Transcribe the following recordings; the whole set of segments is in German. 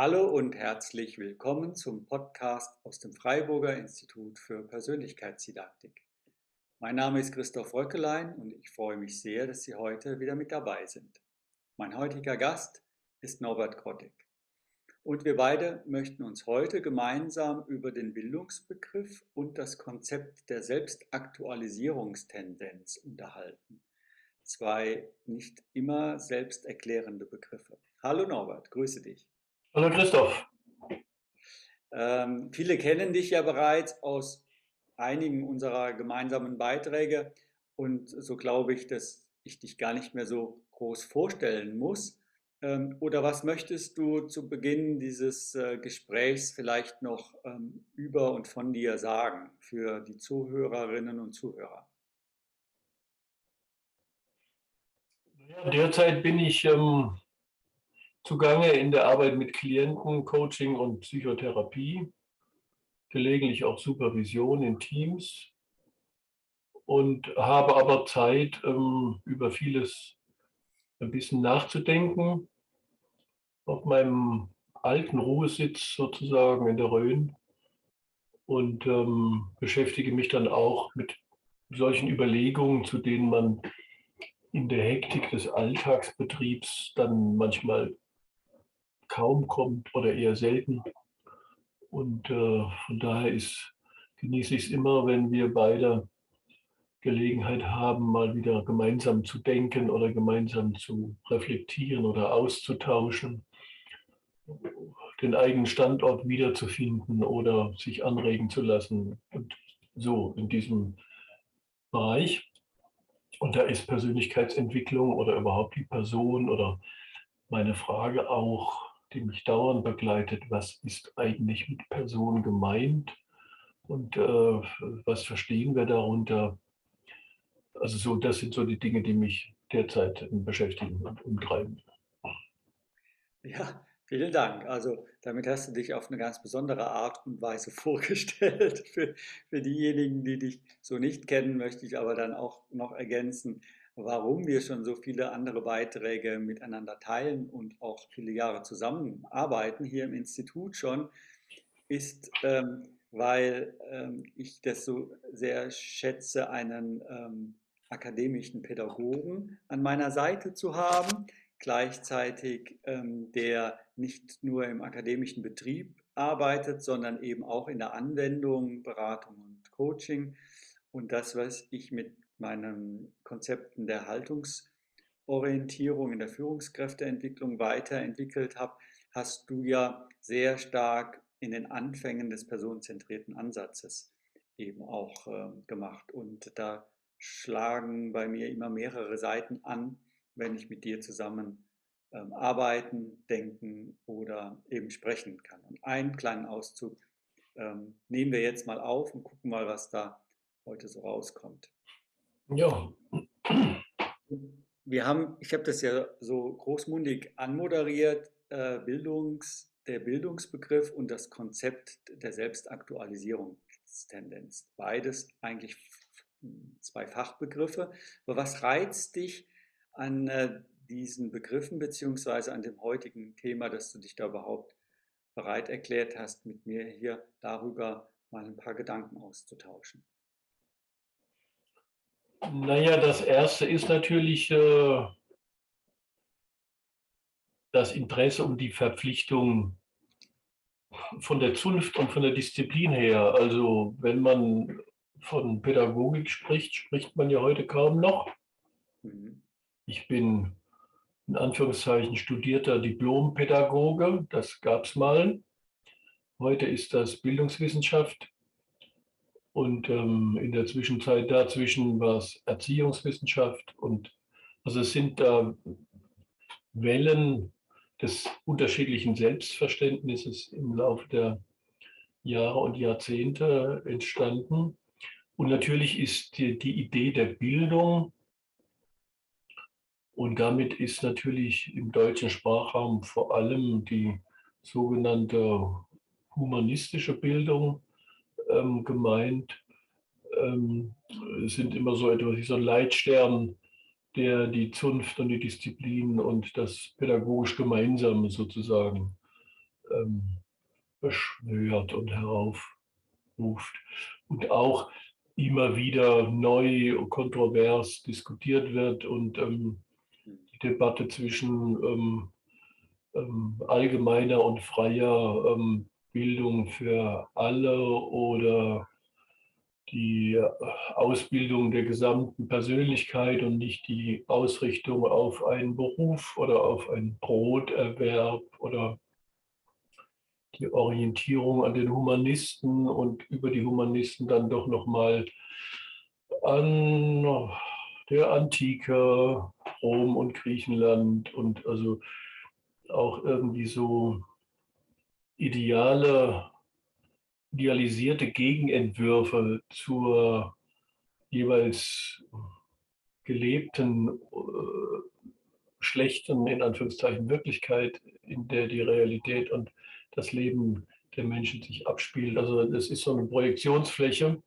Hallo und herzlich willkommen zum Podcast aus dem Freiburger Institut für Persönlichkeitsdidaktik. Mein Name ist Christoph Röckelein und ich freue mich sehr, dass Sie heute wieder mit dabei sind. Mein heutiger Gast ist Norbert Grottig. Und wir beide möchten uns heute gemeinsam über den Bildungsbegriff und das Konzept der Selbstaktualisierungstendenz unterhalten. Zwei nicht immer selbsterklärende Begriffe. Hallo Norbert, grüße dich. Hallo Christoph. Ähm, viele kennen dich ja bereits aus einigen unserer gemeinsamen Beiträge und so glaube ich, dass ich dich gar nicht mehr so groß vorstellen muss. Ähm, oder was möchtest du zu Beginn dieses äh, Gesprächs vielleicht noch ähm, über und von dir sagen für die Zuhörerinnen und Zuhörer? derzeit bin ich ähm, zugange in der Arbeit mit Klienten, Coaching und Psychotherapie, gelegentlich auch Supervision in Teams und habe aber Zeit, ähm, über vieles ein bisschen nachzudenken. Auf meinem alten Ruhesitz sozusagen in der Rhön und ähm, beschäftige mich dann auch mit solchen Überlegungen, zu denen man in der Hektik des Alltagsbetriebs dann manchmal kaum kommt oder eher selten. Und äh, von daher ist, genieße ich es immer, wenn wir beide Gelegenheit haben, mal wieder gemeinsam zu denken oder gemeinsam zu reflektieren oder auszutauschen, den eigenen Standort wiederzufinden oder sich anregen zu lassen. Und so in diesem Bereich. Und da ist Persönlichkeitsentwicklung oder überhaupt die Person oder meine Frage auch die mich dauernd begleitet. Was ist eigentlich mit Person gemeint und äh, was verstehen wir darunter? Also so, das sind so die Dinge, die mich derzeit beschäftigen und umtreiben. Ja, vielen Dank. Also damit hast du dich auf eine ganz besondere Art und Weise vorgestellt. Für, für diejenigen, die dich so nicht kennen, möchte ich aber dann auch noch ergänzen, warum wir schon so viele andere Beiträge miteinander teilen und auch viele Jahre zusammenarbeiten hier im Institut schon, ist, ähm, weil ähm, ich das so sehr schätze, einen ähm, akademischen Pädagogen an meiner Seite zu haben, gleichzeitig ähm, der nicht nur im akademischen Betrieb arbeitet, sondern eben auch in der Anwendung, Beratung und Coaching. Und das, was ich mit meinen Konzepten der Haltungsorientierung in der Führungskräfteentwicklung weiterentwickelt habe, hast du ja sehr stark in den Anfängen des personenzentrierten Ansatzes eben auch äh, gemacht. Und da schlagen bei mir immer mehrere Seiten an, wenn ich mit dir zusammen ähm, arbeiten, denken oder eben sprechen kann. Und einen kleinen Auszug ähm, nehmen wir jetzt mal auf und gucken mal, was da heute so rauskommt. Ja. Wir haben, ich habe das ja so großmundig anmoderiert, äh, Bildungs, der Bildungsbegriff und das Konzept der Selbstaktualisierungstendenz. Beides eigentlich zwei Fachbegriffe. Aber was reizt dich an äh, diesen Begriffen beziehungsweise an dem heutigen Thema, dass du dich da überhaupt bereit erklärt hast, mit mir hier darüber mal ein paar Gedanken auszutauschen? Naja, das erste ist natürlich äh, das Interesse um die Verpflichtung von der Zunft und von der Disziplin her. Also wenn man von Pädagogik spricht, spricht man ja heute kaum noch. Mhm. Ich bin in Anführungszeichen studierter Diplompädagoge, das gab es mal. Heute ist das Bildungswissenschaft und ähm, in der Zwischenzeit dazwischen war es Erziehungswissenschaft. Und also es sind da Wellen des unterschiedlichen Selbstverständnisses im Laufe der Jahre und Jahrzehnte entstanden. Und natürlich ist die, die Idee der Bildung und damit ist natürlich im deutschen Sprachraum vor allem die sogenannte humanistische Bildung ähm, gemeint. Ähm, sind immer so etwas wie so ein Leitstern, der die Zunft und die Disziplin und das pädagogisch Gemeinsame sozusagen ähm, beschwört und heraufruft. Und auch immer wieder neu kontrovers diskutiert wird und ähm, die Debatte zwischen ähm, ähm, allgemeiner und freier ähm, Bildung für alle oder die Ausbildung der gesamten Persönlichkeit und nicht die Ausrichtung auf einen Beruf oder auf einen Broterwerb oder die Orientierung an den Humanisten und über die Humanisten dann doch nochmal an der Antike, Rom und Griechenland und also auch irgendwie so ideale, idealisierte Gegenentwürfe zur jeweils gelebten, äh, schlechten, in Anführungszeichen, Wirklichkeit, in der die Realität und das Leben der Menschen sich abspielt. Also es ist so eine Projektionsfläche,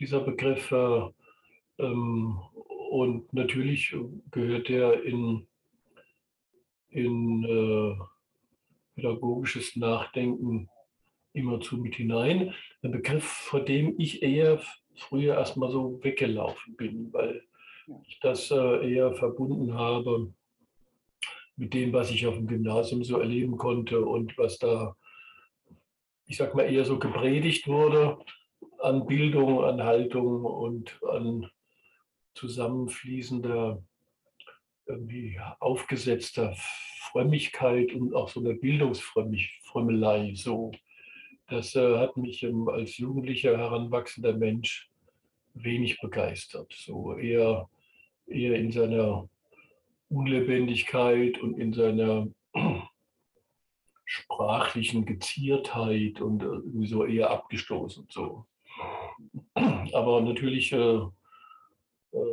dieser Begriff. Äh, ähm, und natürlich gehört der in, in äh, pädagogisches Nachdenken immerzu mit hinein. Ein Begriff, vor dem ich eher früher erstmal so weggelaufen bin, weil ich das äh, eher verbunden habe mit dem, was ich auf dem Gymnasium so erleben konnte und was da, ich sag mal, eher so gepredigt wurde an Bildung, an Haltung und an zusammenfließender, irgendwie aufgesetzter Frömmigkeit und auch so eine Bildungsfrömmelei. So. Das äh, hat mich ähm, als jugendlicher, heranwachsender Mensch wenig begeistert. So eher, eher in seiner Unlebendigkeit und in seiner sprachlichen Geziertheit und äh, irgendwie so eher abgestoßen. So. Aber natürlich äh,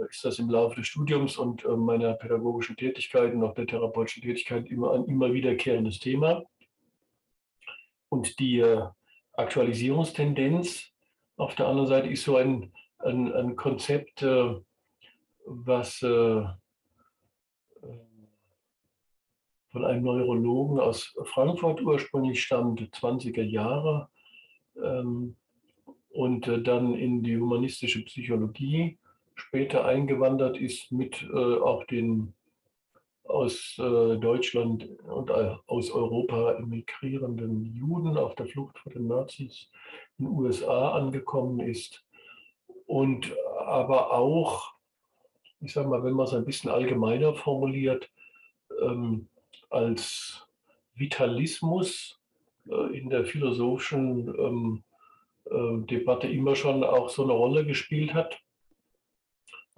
ist das im Laufe des Studiums und äh, meiner pädagogischen Tätigkeit und auch der therapeutischen Tätigkeit immer ein immer wiederkehrendes Thema. Und die äh, Aktualisierungstendenz auf der anderen Seite ist so ein, ein, ein Konzept, was von einem Neurologen aus Frankfurt ursprünglich stammt, 20er Jahre, ähm, und äh, dann in die humanistische Psychologie später eingewandert ist mit äh, auch den aus äh, Deutschland und aus Europa emigrierenden Juden auf der Flucht vor den Nazis in den USA angekommen ist und aber auch, ich sage mal, wenn man es ein bisschen allgemeiner formuliert, ähm, als Vitalismus äh, in der philosophischen ähm, äh, Debatte immer schon auch so eine Rolle gespielt hat.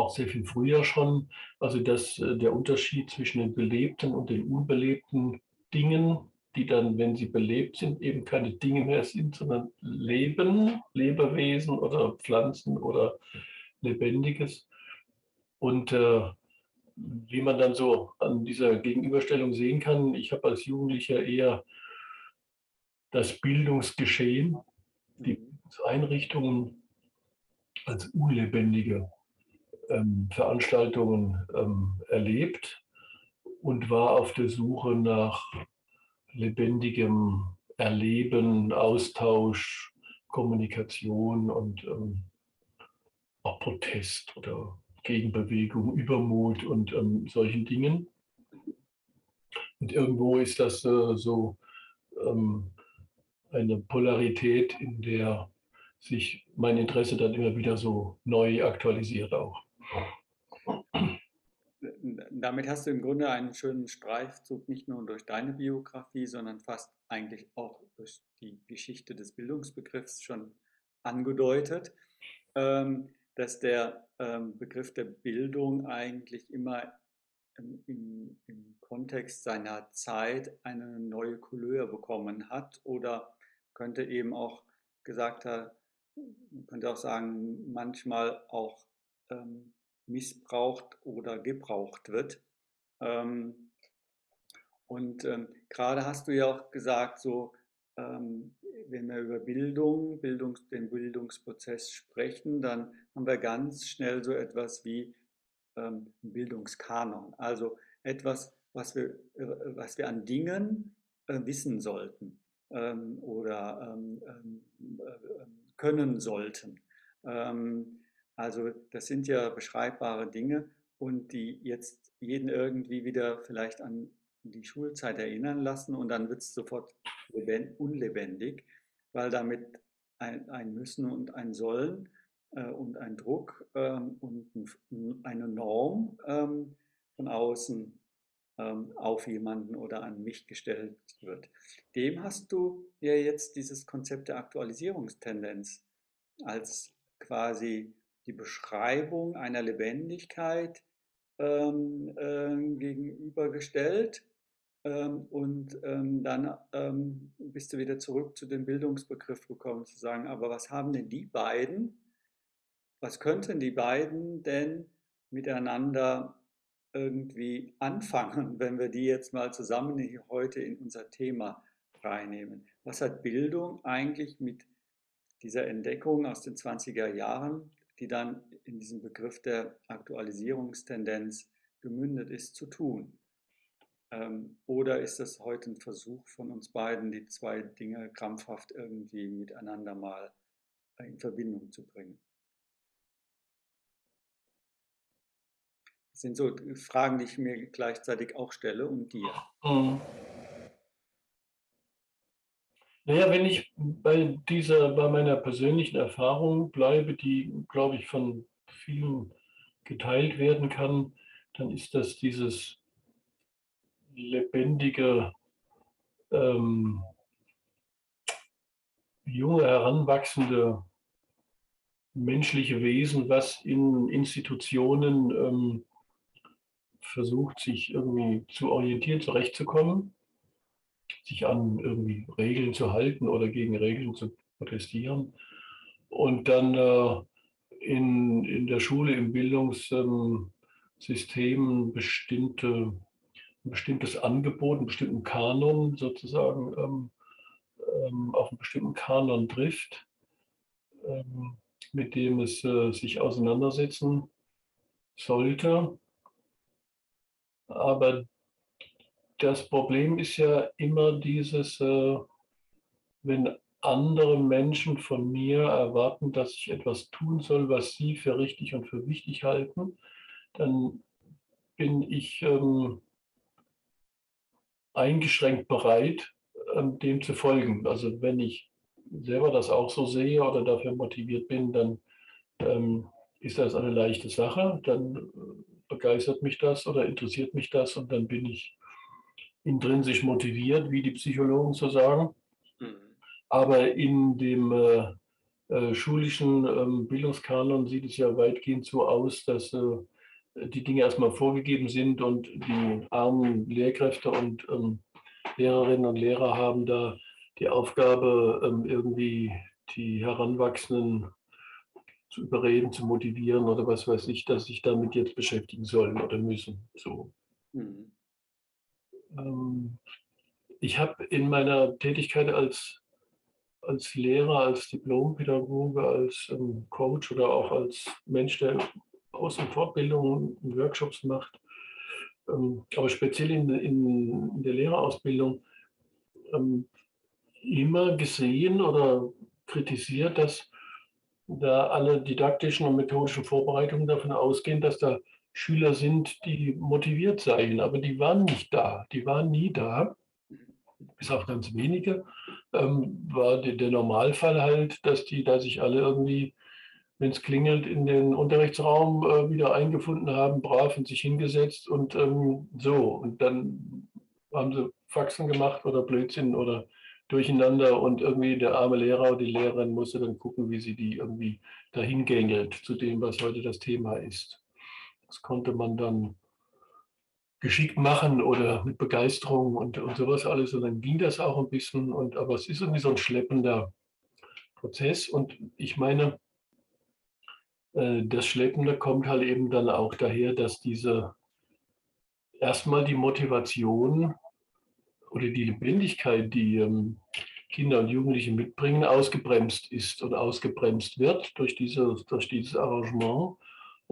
Auch sehr viel früher schon. Also dass äh, der Unterschied zwischen den belebten und den unbelebten Dingen, die dann, wenn sie belebt sind, eben keine Dinge mehr sind, sondern Leben, Lebewesen oder Pflanzen oder Lebendiges. Und äh, wie man dann so an dieser Gegenüberstellung sehen kann, ich habe als Jugendlicher eher das Bildungsgeschehen, die. Einrichtungen als unlebendige ähm, Veranstaltungen ähm, erlebt und war auf der Suche nach lebendigem Erleben, Austausch, Kommunikation und ähm, auch Protest oder Gegenbewegung, Übermut und ähm, solchen Dingen. Und irgendwo ist das äh, so ähm, eine Polarität, in der sich mein Interesse dann immer wieder so neu aktualisiert auch. Damit hast du im Grunde einen schönen Streifzug nicht nur durch deine Biografie, sondern fast eigentlich auch durch die Geschichte des Bildungsbegriffs schon angedeutet. Ähm, dass der ähm, Begriff der Bildung eigentlich immer im, im, Kontext seiner Zeit eine neue Couleur bekommen hat oder könnte eben auch gesagt haben, könnte auch sagen, manchmal auch ähm, missbraucht oder gebraucht wird. Ähm, und ähm, gerade hast du ja auch gesagt, so ähm, wenn wir über Bildung, Bildungs-, den Bildungsprozess sprechen, dann haben wir ganz schnell so etwas wie ähm, Bildungskanon. Also etwas, was wir, äh, was wir an Dingen äh, wissen sollten. ähm, oder ähm, ähm, äh, können sollten. Ähm, also das sind ja beschreibbare Dinge und die jetzt jeden irgendwie wieder vielleicht an die Schulzeit erinnern lassen und dann wird es sofort unlebendig, weil damit ein, ein Müssen und ein Sollen äh, und ein Druck ähm, und eine Norm ähm, von außen ähm, auf jemanden oder an mich gestellt wird. Dem hast du ja jetzt dieses Konzept der Aktualisierungstendenz als quasi die Beschreibung einer Lebendigkeit ähm, äh, gegenübergestellt. Ähm, und ähm, dann ähm, bist du wieder zurück zu dem Bildungsbegriff gekommen, zu sagen, aber was haben denn die beiden, was könnten die beiden denn miteinander irgendwie anfangen, wenn wir die jetzt mal zusammen hier heute in unser Thema reinnehmen? Was hat Bildung eigentlich mit dieser Entdeckung aus den 20er Jahren, die dann in diesen Begriff der Aktualisierungstendenz gemündet ist, zu tun? Ähm, oder ist das heute ein Versuch von uns beiden, die zwei Dinge krampfhaft irgendwie miteinander mal in Verbindung zu bringen? Das sind so Fragen, die ich mir gleichzeitig auch stelle und dir. Mhm. Naja, wenn ich bei dieser, bei meiner persönlichen Erfahrung bleibe, die, glaube ich, von vielen geteilt werden kann, dann ist das dieses lebendige, ähm, junge, heranwachsende menschliche Wesen, was in Institutionen ähm, versucht, sich irgendwie zu orientieren, zurechtzukommen sich an irgendwie Regeln zu halten oder gegen Regeln zu protestieren. Und dann äh, in, in der Schule, im Bildungssystem bestimmte, ein bestimmtes Angebot, einen bestimmten Kanon sozusagen ähm, ähm, auf einen bestimmten Kanon trifft, ähm, mit dem es äh, sich auseinandersetzen sollte. Aber das Problem ist ja immer dieses, äh, wenn andere Menschen von mir erwarten, dass ich etwas tun soll, was sie für richtig und für wichtig halten, dann bin ich ähm, eingeschränkt bereit, ähm, dem zu folgen. Also wenn ich selber das auch so sehe oder dafür motiviert bin, dann ähm, ist das eine leichte Sache. Dann äh, begeistert mich das oder interessiert mich das und dann bin ich intrinsisch motiviert, wie die Psychologen so sagen. Mhm. Aber in dem äh, äh, schulischen ähm, Bildungskanon sieht es ja weitgehend so aus, dass äh, die Dinge erstmal vorgegeben sind und die armen Lehrkräfte und ähm, Lehrerinnen und Lehrer haben da die Aufgabe, ähm, irgendwie die Heranwachsenden zu überreden, zu motivieren oder was weiß ich, dass sich damit jetzt beschäftigen sollen oder müssen. So. Mhm. Ähm, ich habe in meiner Tätigkeit als, als Lehrer, als Diplompädagoge, als ähm, Coach oder auch als Mensch, der Aus- und Fortbildungen und Workshops macht, ähm, aber speziell in, in, in der Lehrerausbildung, immer gesehen oder kritisiert, dass da alle didaktischen und methodischen Vorbereitungen davon ausgehen, dass da Schüler sind, die motiviert seien, aber die waren nicht da. Die waren nie da, bis auf ganz wenige. Ähm, war der, der, Normalfall halt, dass die da sich alle irgendwie, wenn es klingelt, in den Unterrichtsraum äh, wieder eingefunden haben, brav und sich hingesetzt und ähm, so. Und dann haben sie Faxen gemacht oder Blödsinn oder durcheinander und irgendwie der arme Lehrer oder die Lehrerin musste dann gucken, wie sie die irgendwie dahin gängelt zu dem, was heute das Thema ist. Das konnte man dann geschickt machen oder mit Begeisterung und, und sowas alles. Und dann ging das auch ein bisschen. Und, aber es ist irgendwie so ein schleppender Prozess. Und ich meine, äh, das Schleppende kommt halt eben dann auch daher, dass diese erstmal die Motivation oder die Lebendigkeit, die ähm, Kinder und Jugendliche mitbringen, ausgebremst ist oder ausgebremst wird durch, diese, durch dieses Arrangement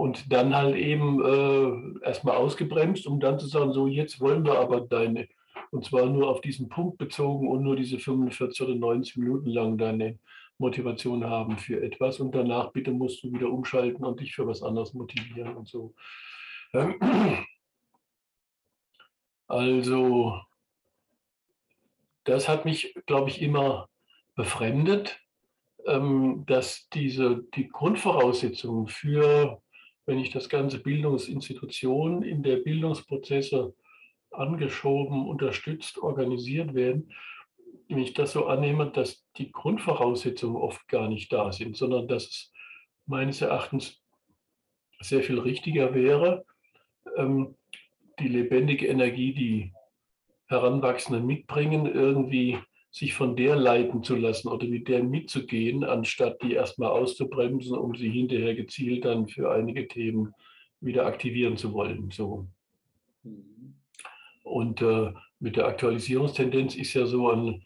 und dann halt eben äh, erstmal ausgebremst, um dann zu sagen, so jetzt wollen wir aber deine Und zwar nur auf diesen Punkt bezogen und nur diese 45 oder 90 Minuten lang deine Motivation haben für etwas. Und danach bitte musst du wieder umschalten und dich für was anderes motivieren und so. Also, das hat mich, glaube ich, immer befremdet, ähm, dass diese, die Grundvoraussetzungen für, wenn ich das ganze Bildungsinstitution in der Bildungsprozesse angeschoben, unterstützt, organisiert werden, wenn ich das so annehme, dass die Grundvoraussetzungen oft gar nicht da sind, sondern dass es meines Erachtens sehr viel richtiger wäre, ähm, die lebendige Energie, die Heranwachsenden mitbringen, irgendwie sich von der leiten zu lassen oder mit der mitzugehen, anstatt die erstmal auszubremsen, um sie hinterher gezielt dann für einige Themen wieder aktivieren zu wollen. So. Mhm. Und äh, mit der Aktualisierungstendenz ist ja so ein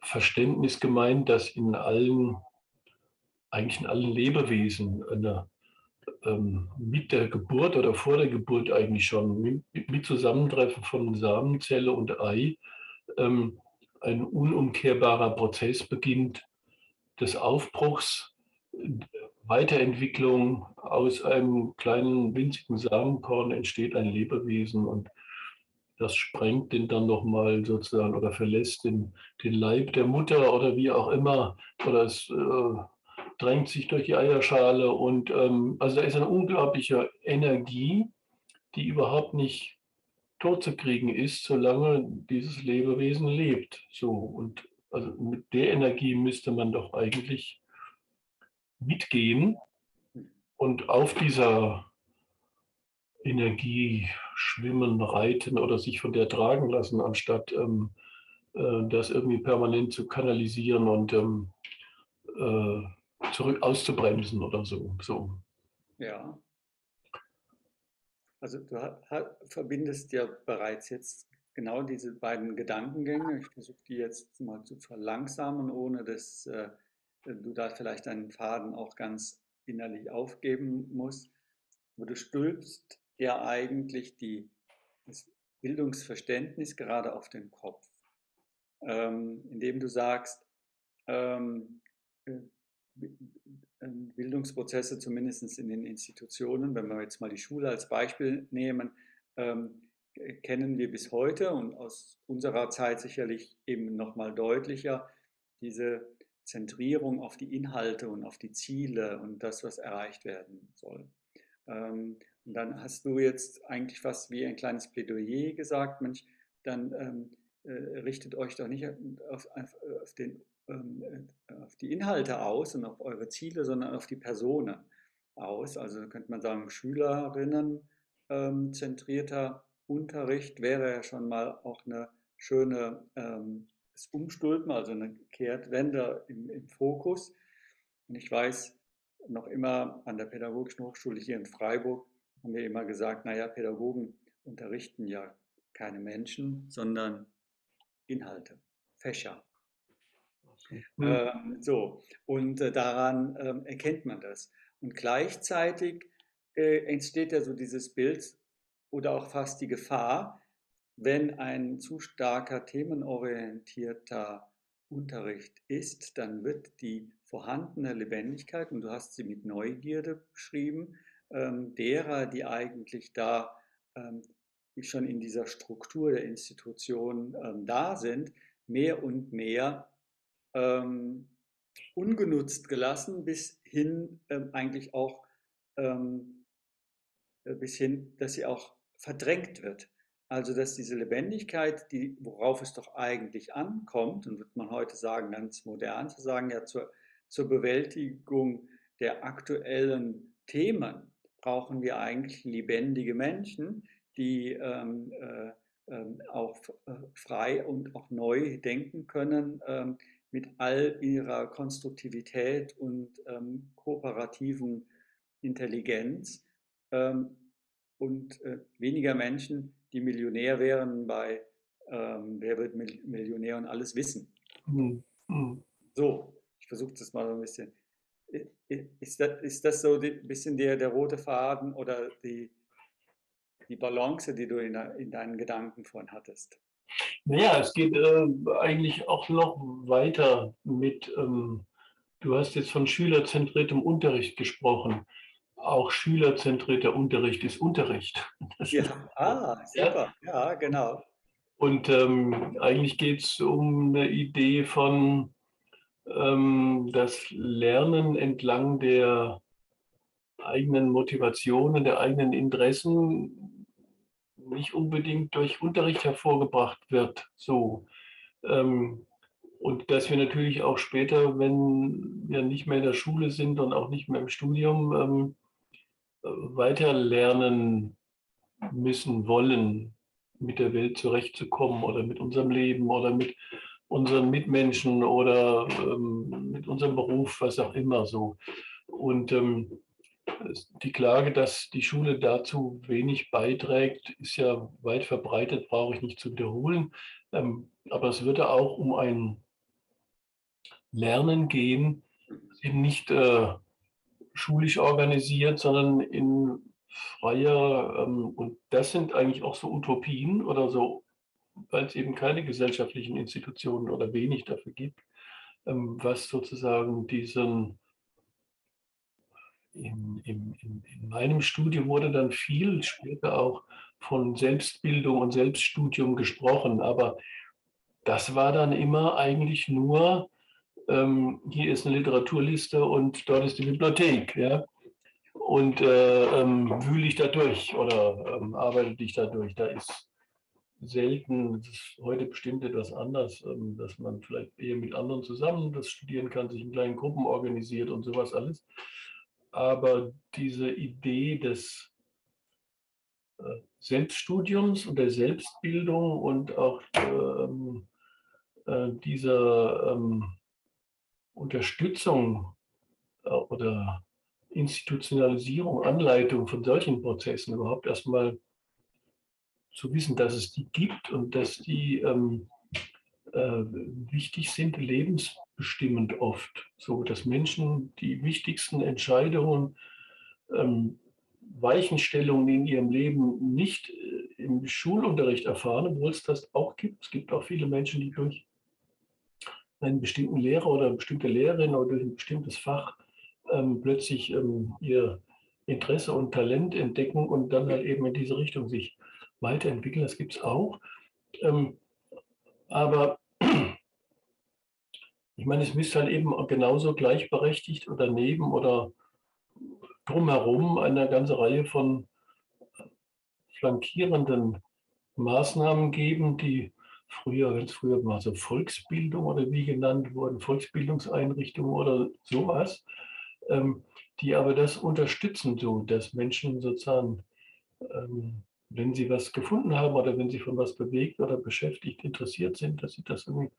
Verständnis gemeint, dass in allen, eigentlich in allen Lebewesen eine, ähm, mit der Geburt oder vor der Geburt eigentlich schon, mit, mit Zusammentreffen von Samenzelle und Ei, ähm, ein unumkehrbarer Prozess beginnt des Aufbruchs, Weiterentwicklung. Aus einem kleinen winzigen Samenkorn entsteht ein Lebewesen und das sprengt den dann nochmal sozusagen oder verlässt den, den Leib der Mutter oder wie auch immer. Oder es äh, drängt sich durch die Eierschale. Und ähm, also da ist eine unglaubliche Energie, die überhaupt nicht tot zu kriegen ist, solange dieses Lebewesen lebt. So, und also mit der Energie müsste man doch eigentlich mitgehen und auf dieser Energie schwimmen, reiten oder sich von der tragen lassen, anstatt ähm, äh, das irgendwie permanent zu kanalisieren und ähm, äh, zurück auszubremsen oder so. so. Ja. Also du verbindest ja bereits jetzt genau diese beiden Gedankengänge. Ich versuche die jetzt mal zu verlangsamen, ohne dass äh, du da vielleicht deinen Faden auch ganz innerlich aufgeben musst. Aber du stülpst ja eigentlich die, das Bildungsverständnis gerade auf den Kopf, ähm, indem du sagst, ähm, äh, Bildungsprozesse, zumindest in den Institutionen, wenn wir jetzt mal die Schule als Beispiel nehmen, ähm, kennen wir bis heute und aus unserer Zeit sicherlich eben nochmal deutlicher diese Zentrierung auf die Inhalte und auf die Ziele und das, was erreicht werden soll. Ähm, und dann hast du jetzt eigentlich fast wie ein kleines Plädoyer gesagt, Mensch, dann ähm, äh, richtet euch doch nicht auf, auf, auf, den, ähm, äh, auf, die Inhalte aus und auf eure Ziele, sondern auf die Personen aus. Also könnte man sagen, Schülerinnen ähm, zentrierter Unterricht wäre ja schon mal auch eine schöne ähm, Umstülpen, also eine Kehrtwende im, im Fokus. Und ich weiß noch immer an der Pädagogischen Hochschule hier in Freiburg, haben wir immer gesagt, naja, Pädagogen unterrichten ja keine Menschen, sondern Inhalte, Fächer. Ähm, so, und äh, daran ähm, erkennt man das. Und gleichzeitig äh, entsteht ja so dieses Bild oder auch fast die Gefahr, wenn ein zu starker themenorientierter Unterricht ist, dann wird die vorhandene Lebendigkeit, und du hast sie mit Neugierde beschrieben, ähm, derer, die eigentlich da ähm, schon in dieser Struktur der Institution ähm, da sind, mehr und mehr ähm, ungenutzt gelassen, bis hin ähm, eigentlich auch ähm, äh, bis hin, dass sie auch verdrängt wird. Also dass diese Lebendigkeit, die, worauf es doch eigentlich ankommt, und wird man heute sagen, ganz modern zu sagen, ja zur, zur Bewältigung der aktuellen Themen, brauchen wir eigentlich lebendige Menschen, die ähm, äh, ähm, auch äh, frei und auch neu denken können ähm, mit all ihrer Konstruktivität und ähm, kooperativen Intelligenz ähm, und äh, weniger Menschen, die Millionär wären bei ähm, Wer wird Millionär und alles wissen. Mhm. So, ich versuche das mal so ein bisschen ist das, ist das so ein bisschen der, der rote Faden oder die, die Balance, die du in, in deinen Gedanken vorhin hattest? Naja, es geht äh, eigentlich auch noch weiter mit, ähm, du hast jetzt von schülerzentriertem Unterricht gesprochen. Auch schülerzentrierter Unterricht ist Unterricht. Ja, ah, ja, super. Ja, genau. und ähm, eigentlich geht es um eine Idee von ähm, das Lernen entlang der eigenen Motivationen, der eigenen Interessen nicht unbedingt durch Unterricht hervorgebracht wird. So. Ähm, und dass wir natürlich auch später, wenn wir nicht mehr in der Schule sind und auch nicht mehr im Studium, ähm, weiter lernen müssen, wollen, mit der Welt zurechtzukommen oder mit unserem Leben oder mit unseren Mitmenschen oder ähm, mit unserem Beruf, was auch immer so. Und ähm, die Klage, dass die Schule dazu wenig beiträgt, ist ja weit verbreitet, brauche ich nicht zu wiederholen. Ähm, aber es würde auch um ein Lernen gehen, eben nicht äh, schulisch organisiert, sondern in freier, ähm, und das sind eigentlich auch so Utopien oder so, weil es eben keine gesellschaftlichen Institutionen oder wenig dafür gibt, ähm, was sozusagen diesen in, in, in, meinem Studium wurde dann viel später auch von Selbstbildung und Selbststudium gesprochen, aber das war dann immer eigentlich nur, ähm, hier ist eine Literaturliste und dort ist die Bibliothek. Ja? Und äh, ähm, wühle ich da durch oder ähm, arbeite dich da durch. Da ist selten, das ist heute bestimmt etwas anders, ähm, dass man vielleicht eher mit anderen zusammen das studieren kann, sich in kleinen Gruppen organisiert und sowas alles aber diese Idee des äh, Selbststudiums und der Selbstbildung und auch ähm, äh, dieser ähm, Unterstützung äh, oder Institutionalisierung, Anleitung von solchen Prozessen überhaupt erstmal zu wissen, dass es die gibt und dass die ähm, äh, wichtig sind, lebensbestimmend oft. So dass Menschen die wichtigsten Entscheidungen, ähm, Weichenstellungen in ihrem Leben nicht äh, im Schulunterricht erfahren, obwohl es das auch gibt. Es gibt auch viele Menschen, die durch einen bestimmten Lehrer oder eine bestimmte Lehrerin oder durch ein bestimmtes Fach ähm, plötzlich ähm, ihr Interesse und Talent entdecken und dann halt eben in diese Richtung sich weiterentwickeln. Das gibt es auch. Ähm, aber ich meine, es müsste halt eben genauso gleichberechtigt oder neben oder drumherum eine ganze Reihe von flankierenden Maßnahmen geben, die früher, ganz früher mal so Volksbildung oder wie genannt wurden, Volksbildungseinrichtungen oder sowas, ähm, die aber das unterstützen, so dass Menschen sozusagen ähm, wenn sie was gefunden haben oder wenn sie von was bewegt oder beschäftigt, interessiert sind, dass sie das irgendwie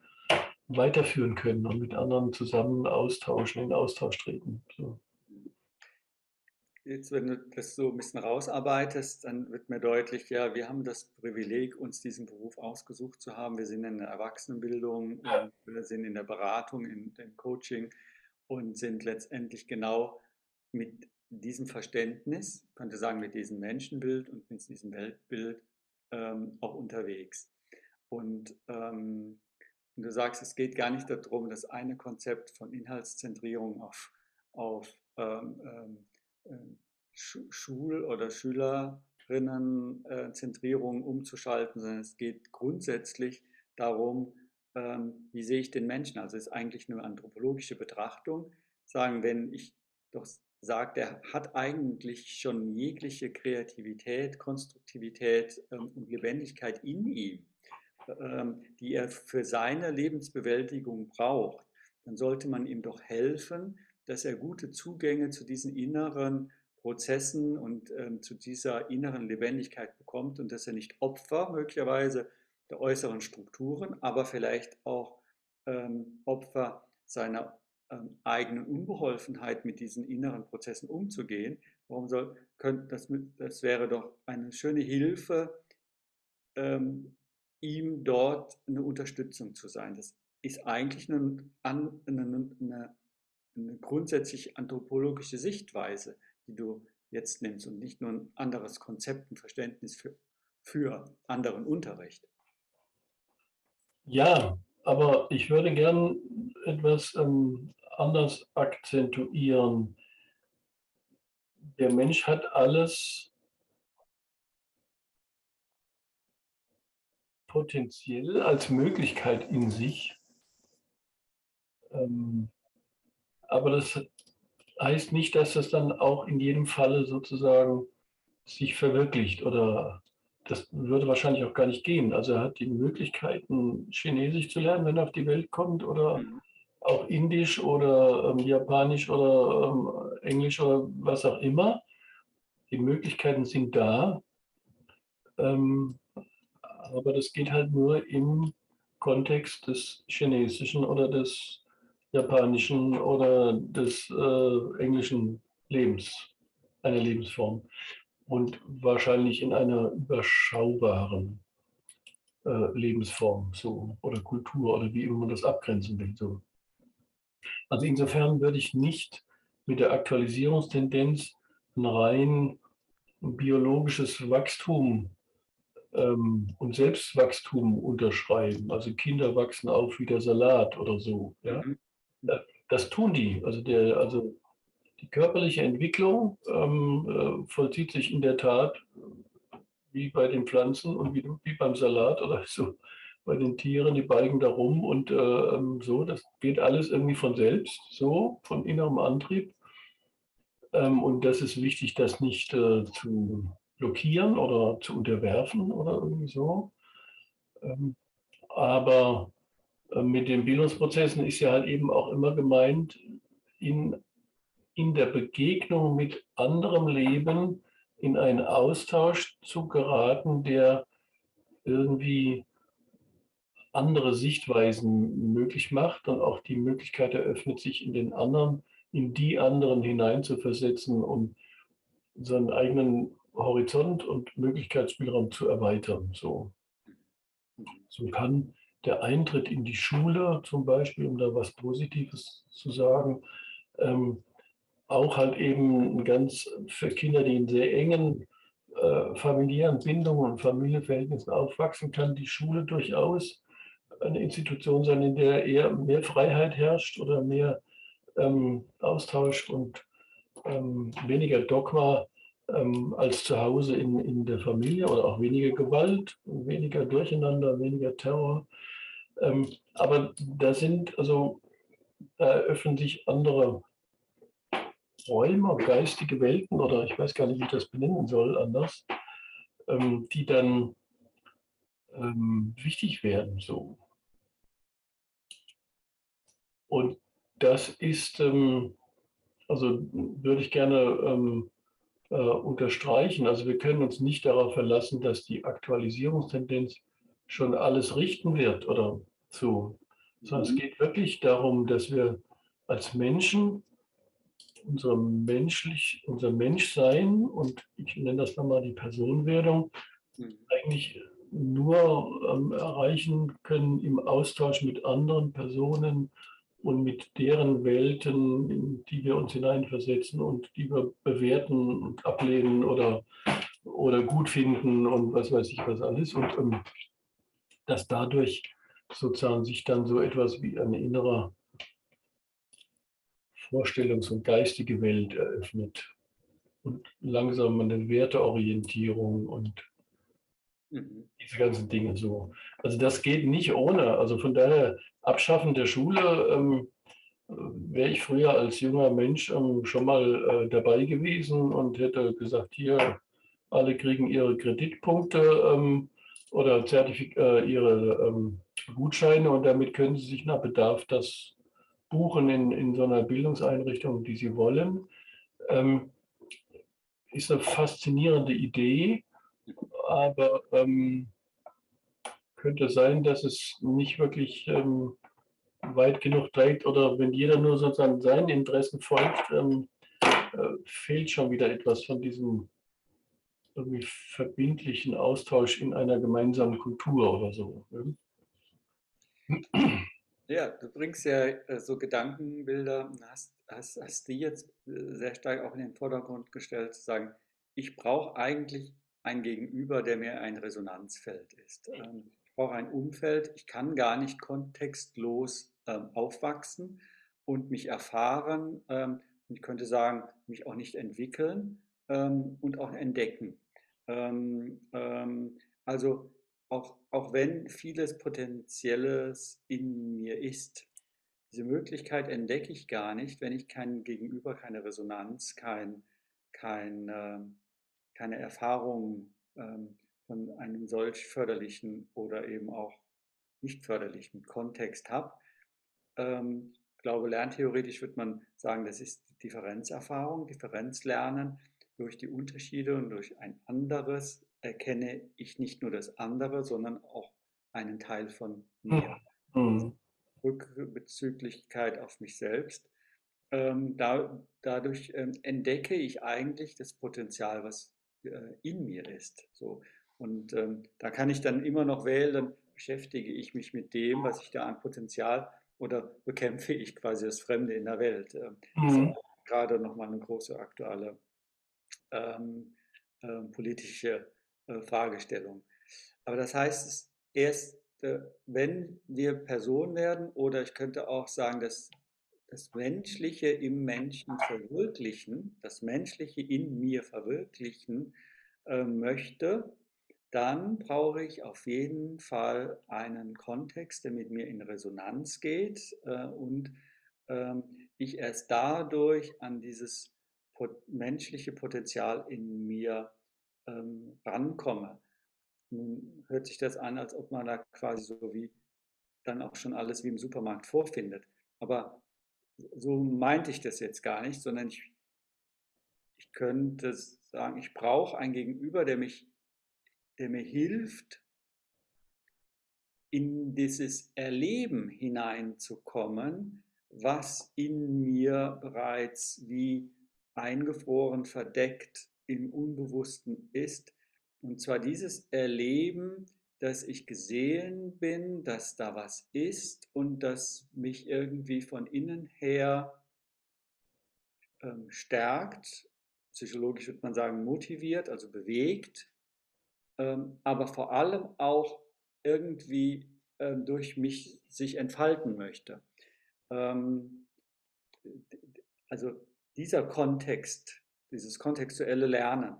weiterführen können und mit anderen zusammen austauschen, in Austausch treten. So. Jetzt, wenn du das so ein bisschen rausarbeitest, dann wird mir deutlich, ja, wir haben das Privileg, uns diesen Beruf ausgesucht zu haben. Wir sind in der Erwachsenenbildung, ja. wir sind in der Beratung, in dem Coaching und sind letztendlich genau mit diesem Verständnis, könnte sagen mit diesem Menschenbild und mit diesem Weltbild ähm, auch unterwegs. Und, ähm, und, du sagst, es geht gar nicht darum, das eine Konzept von Inhaltszentrierung auf, auf ähm, ähm Schul- oder Schülerinnenzentrierung umzuschalten, sondern es geht grundsätzlich darum, ähm, wie sehe ich den Menschen. Also es ist eigentlich nur anthropologische Betrachtung. Sagen, wenn ich doch sagt, er hat eigentlich schon jegliche Kreativität, Konstruktivität ähm, und Lebendigkeit in ihm, ähm, die er für seine Lebensbewältigung braucht, dann sollte man ihm doch helfen, dass er gute Zugänge zu diesen inneren Prozessen und ähm, zu dieser inneren Lebendigkeit bekommt und dass er nicht Opfer möglicherweise der äußeren Strukturen, aber vielleicht auch ähm, Opfer seiner ähm, eigenen Unbeholfenheit mit diesen inneren Prozessen umzugehen. Warum soll, könnte das, das wäre doch eine schöne Hilfe, ähm, ihm dort eine Unterstützung zu sein. Das ist eigentlich eine, eine, eine, eine grundsätzlich anthropologische Sichtweise, die du jetzt nimmst und nicht nur ein anderes Konzept, ein Verständnis für, für anderen Unterricht. Ja, aber ich würde gern etwas ähm, anders akzentuieren. Der Mensch hat alles potenziell als Möglichkeit in sich. Ähm, aber das heißt nicht, dass das dann auch in jedem Falle sozusagen sich verwirklicht oder das würde wahrscheinlich auch gar nicht gehen. Also er hat die Möglichkeiten, Chinesisch zu lernen, wenn er auf die Welt kommt oder mhm. auch Indisch oder ähm, Japanisch oder ähm, Englisch oder was auch immer. Die Möglichkeiten sind da. Ähm, aber das geht halt nur im Kontext des Chinesischen oder des Japanischen oder des äh, englischen Lebens, einer Lebensform und wahrscheinlich in einer überschaubaren äh, Lebensform so oder Kultur oder wie immer man das abgrenzen will. So. Also insofern würde ich nicht mit der Aktualisierungstendenz ein rein biologisches Wachstum ähm, und Selbstwachstum unterschreiben. Also Kinder wachsen auf wie der Salat oder so. Ja? Mhm. Das tun die. Also, der, also die körperliche Entwicklung ähm, äh, vollzieht sich in der Tat wie bei den Pflanzen und wie, wie beim Salat oder so bei den Tieren, die balgen da rum und äh, ähm, so. Das geht alles irgendwie von selbst, so, von innerem Antrieb. Ähm, und das ist wichtig, das nicht äh, zu blockieren oder zu unterwerfen oder irgendwie so. Ähm, aber äh, mit den Bildungsprozessen ist ja halt eben auch immer gemeint, in, in der Begegnung mit anderem Leben in einen Austausch zu geraten, der irgendwie andere Sichtweisen möglich macht und auch die Möglichkeit eröffnet, sich in den anderen, in die anderen hineinzuversetzen und seinen eigenen Horizont und Möglichkeitsspielraum zu erweitern. So, so kann der Eintritt in die Schule zum Beispiel, um da was Positives zu sagen, ähm, auch halt eben ganz für Kinder, die in sehr engen äh, familiären Bindungen und Familienverhältnissen aufwachsen, kann die Schule durchaus eine Institution sein, in der eher mehr Freiheit herrscht oder mehr ähm, Austausch und ähm, weniger Dogma ähm, als zu Hause in, in der Familie oder auch weniger Gewalt, weniger Durcheinander, weniger Terror. Ähm, aber da sind, also da eröffnen sich andere Räume, geistige Welten oder ich weiß gar nicht, wie ich das benennen soll, anders, ähm, die dann ähm, wichtig werden. So. Und das ist, ähm, also würde ich gerne ähm, äh, unterstreichen. Also wir können uns nicht darauf verlassen, dass die Aktualisierungstendenz schon alles richten wird oder so, sondern mhm. es geht wirklich darum, dass wir als Menschen unsere menschlich, unser Menschsein und ich nenne das nochmal die Personenwerdung mhm. eigentlich nur ähm, erreichen können im Austausch mit anderen Personen, und mit deren Welten, in die wir uns hineinversetzen und die wir bewerten und ablehnen oder, oder gut finden und was weiß ich was alles. Und ähm, dass dadurch sozusagen sich dann so etwas wie eine innere Vorstellungs- und geistige Welt eröffnet und langsam eine Werteorientierung und mhm. diese ganzen Dinge so. Also das geht nicht ohne. Also von daher Abschaffen der Schule ähm, wäre ich früher als junger Mensch ähm, schon mal äh, dabei gewesen und hätte gesagt, hier, alle kriegen ihre Kreditpunkte ähm, oder Zertifik äh, ihre ähm, Gutscheine und damit können sie sich nach Bedarf das buchen in, in so einer Bildungseinrichtung, die sie wollen. Ähm, ist eine faszinierende Idee, aber ähm, könnte sein, dass es nicht wirklich ähm, weit genug trägt oder wenn jeder nur sozusagen seinen Interessen folgt, ähm, äh, fehlt schon wieder etwas von diesem irgendwie verbindlichen Austausch in einer gemeinsamen Kultur oder so. Ne? Ja, du bringst ja äh, so Gedankenbilder, hast, hast, hast die jetzt äh, sehr stark auch in den Vordergrund gestellt, zu sagen, ich brauche eigentlich ein Gegenüber, der mir ein Resonanzfeld ist. Ähm, brauche ein Umfeld, ich kann gar nicht kontextlos ähm, aufwachsen und mich erfahren, ähm, ich könnte sagen, mich auch nicht entwickeln ähm, und auch entdecken. Ähm, ähm, also auch, auch wenn vieles Potenzielles in mir ist, diese Möglichkeit entdecke ich gar nicht, wenn ich kein Gegenüber, keine Resonanz, kein, kein, äh, keine Erfahrung ähm, von einem solch förderlichen oder eben auch nicht förderlichen Kontext habe. Ähm, ich glaube, lerntheoretisch würde man sagen, das ist Differenzerfahrung, Differenzlernen. Durch die Unterschiede und durch ein anderes erkenne ich nicht nur das andere, sondern auch einen Teil von mir. Mhm. Rückbezüglichkeit auf mich selbst. Ähm, da, dadurch ähm, entdecke ich eigentlich das Potenzial, was äh, in mir ist. So. Und ähm, da kann ich dann immer noch wählen, dann beschäftige ich mich mit dem, was ich da an Potenzial oder bekämpfe ich quasi das Fremde in der Welt. Ähm, mhm. gerade nochmal eine große aktuelle ähm, äh, politische äh, Fragestellung. Aber das heißt, erst äh, wenn wir Person werden, oder ich könnte auch sagen, dass das Menschliche im Menschen verwirklichen, das Menschliche in mir verwirklichen äh, möchte, dann brauche ich auf jeden Fall einen Kontext, der mit mir in Resonanz geht äh, und ähm, ich erst dadurch an dieses menschliche Potenzial in mir ähm, rankomme. Nun hört sich das an, als ob man da quasi so wie dann auch schon alles wie im Supermarkt vorfindet. Aber so meinte ich das jetzt gar nicht, sondern ich, ich könnte sagen, ich brauche ein Gegenüber, der mich, der mir hilft, in dieses Erleben hineinzukommen, was in mir bereits wie eingefroren, verdeckt im Unbewussten ist. Und zwar dieses Erleben, dass ich gesehen bin, dass da was ist und dass mich irgendwie von innen her ähm, stärkt, psychologisch würde man sagen motiviert, also bewegt, ähm, aber vor allem auch irgendwie ähm, durch mich sich entfalten möchte. Ähm, also dieser Kontext, dieses kontextuelle Lernen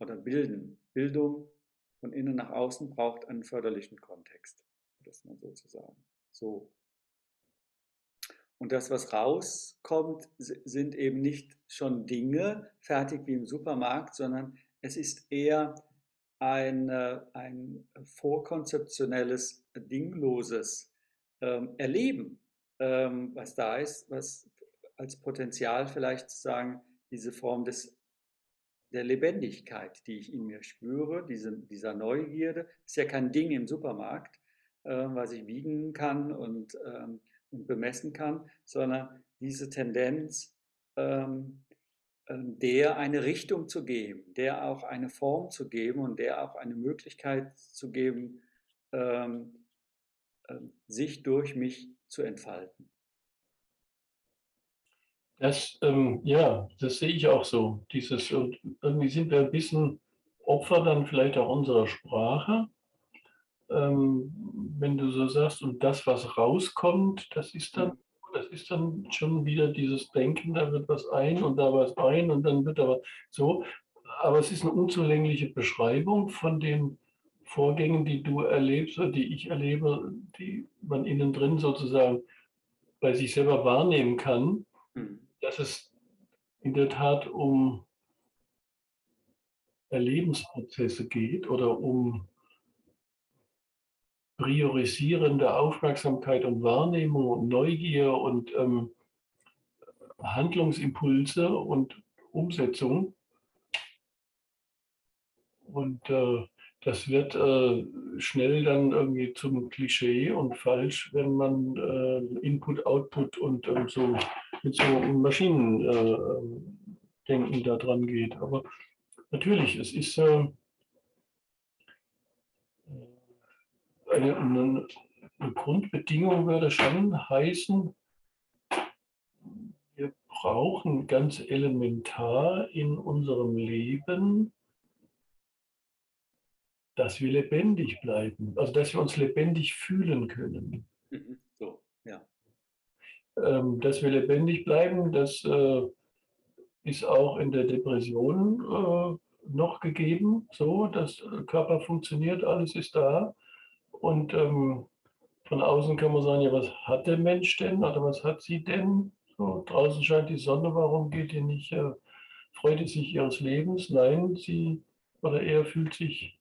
oder Bilden, Bildung von innen nach außen braucht einen förderlichen Kontext, das man sozusagen so. Und das, was rauskommt, sind eben nicht schon Dinge, fertig wie im Supermarkt, sondern es ist eher ein, ein vorkonzeptionelles, dingloses ähm, Erleben, ähm, was da ist, was als Potenzial vielleicht sagen, diese Form des, der Lebendigkeit, die ich in mir spüre, diese, dieser Neugierde, ist ja kein Ding im Supermarkt, äh, was ich wiegen kann und, ähm, und bemessen kann, sondern diese Tendenz, ähm, der eine Richtung zu geben, der auch eine Form zu geben und der auch eine Möglichkeit zu geben, ähm, äh, sich durch mich zu entfalten. Das, ähm, ja, das sehe ich auch so. Dieses, und irgendwie sind wir ein bisschen Opfer dann vielleicht auch unserer Sprache. Ähm, wenn du so sagst, und das, was rauskommt, das ist dann, das ist dann schon wieder dieses Denken, da wird was ein und da was ein und dann wird aber so. Aber es ist eine unzulängliche Beschreibung von den Vorgängen, die du erlebst oder die ich erlebe, die man innen drin sozusagen bei sich selber wahrnehmen kann. Mhm dass es in der Tat um Erlebensprozesse geht oder um priorisierende Aufmerksamkeit und Wahrnehmung und Neugier und ähm, Handlungsimpulse und Umsetzung. Und äh, das wird äh, schnell dann irgendwie zum Klischee und falsch, wenn man äh, Input, Output und ähm, so mit so Maschinendenken äh, da dran geht. Aber natürlich, es ist eine, eine, eine Grundbedingung würde schon heißen, wir brauchen ganz elementar in unserem Leben dass wir lebendig bleiben, also dass wir uns lebendig fühlen können. Mhm. So, ja. Ähm, dass wir lebendig bleiben, das äh, ist auch in der Depression äh, noch gegeben, so, dass der Körper funktioniert, alles ist da. Und ähm, von außen kann man sagen, ja, was hat der Mensch denn oder was hat sie denn? So, draußen scheint die Sonne, warum geht ihr nicht, äh, freut ihr sich ihres Lebens? Nein, sie oder er fühlt sich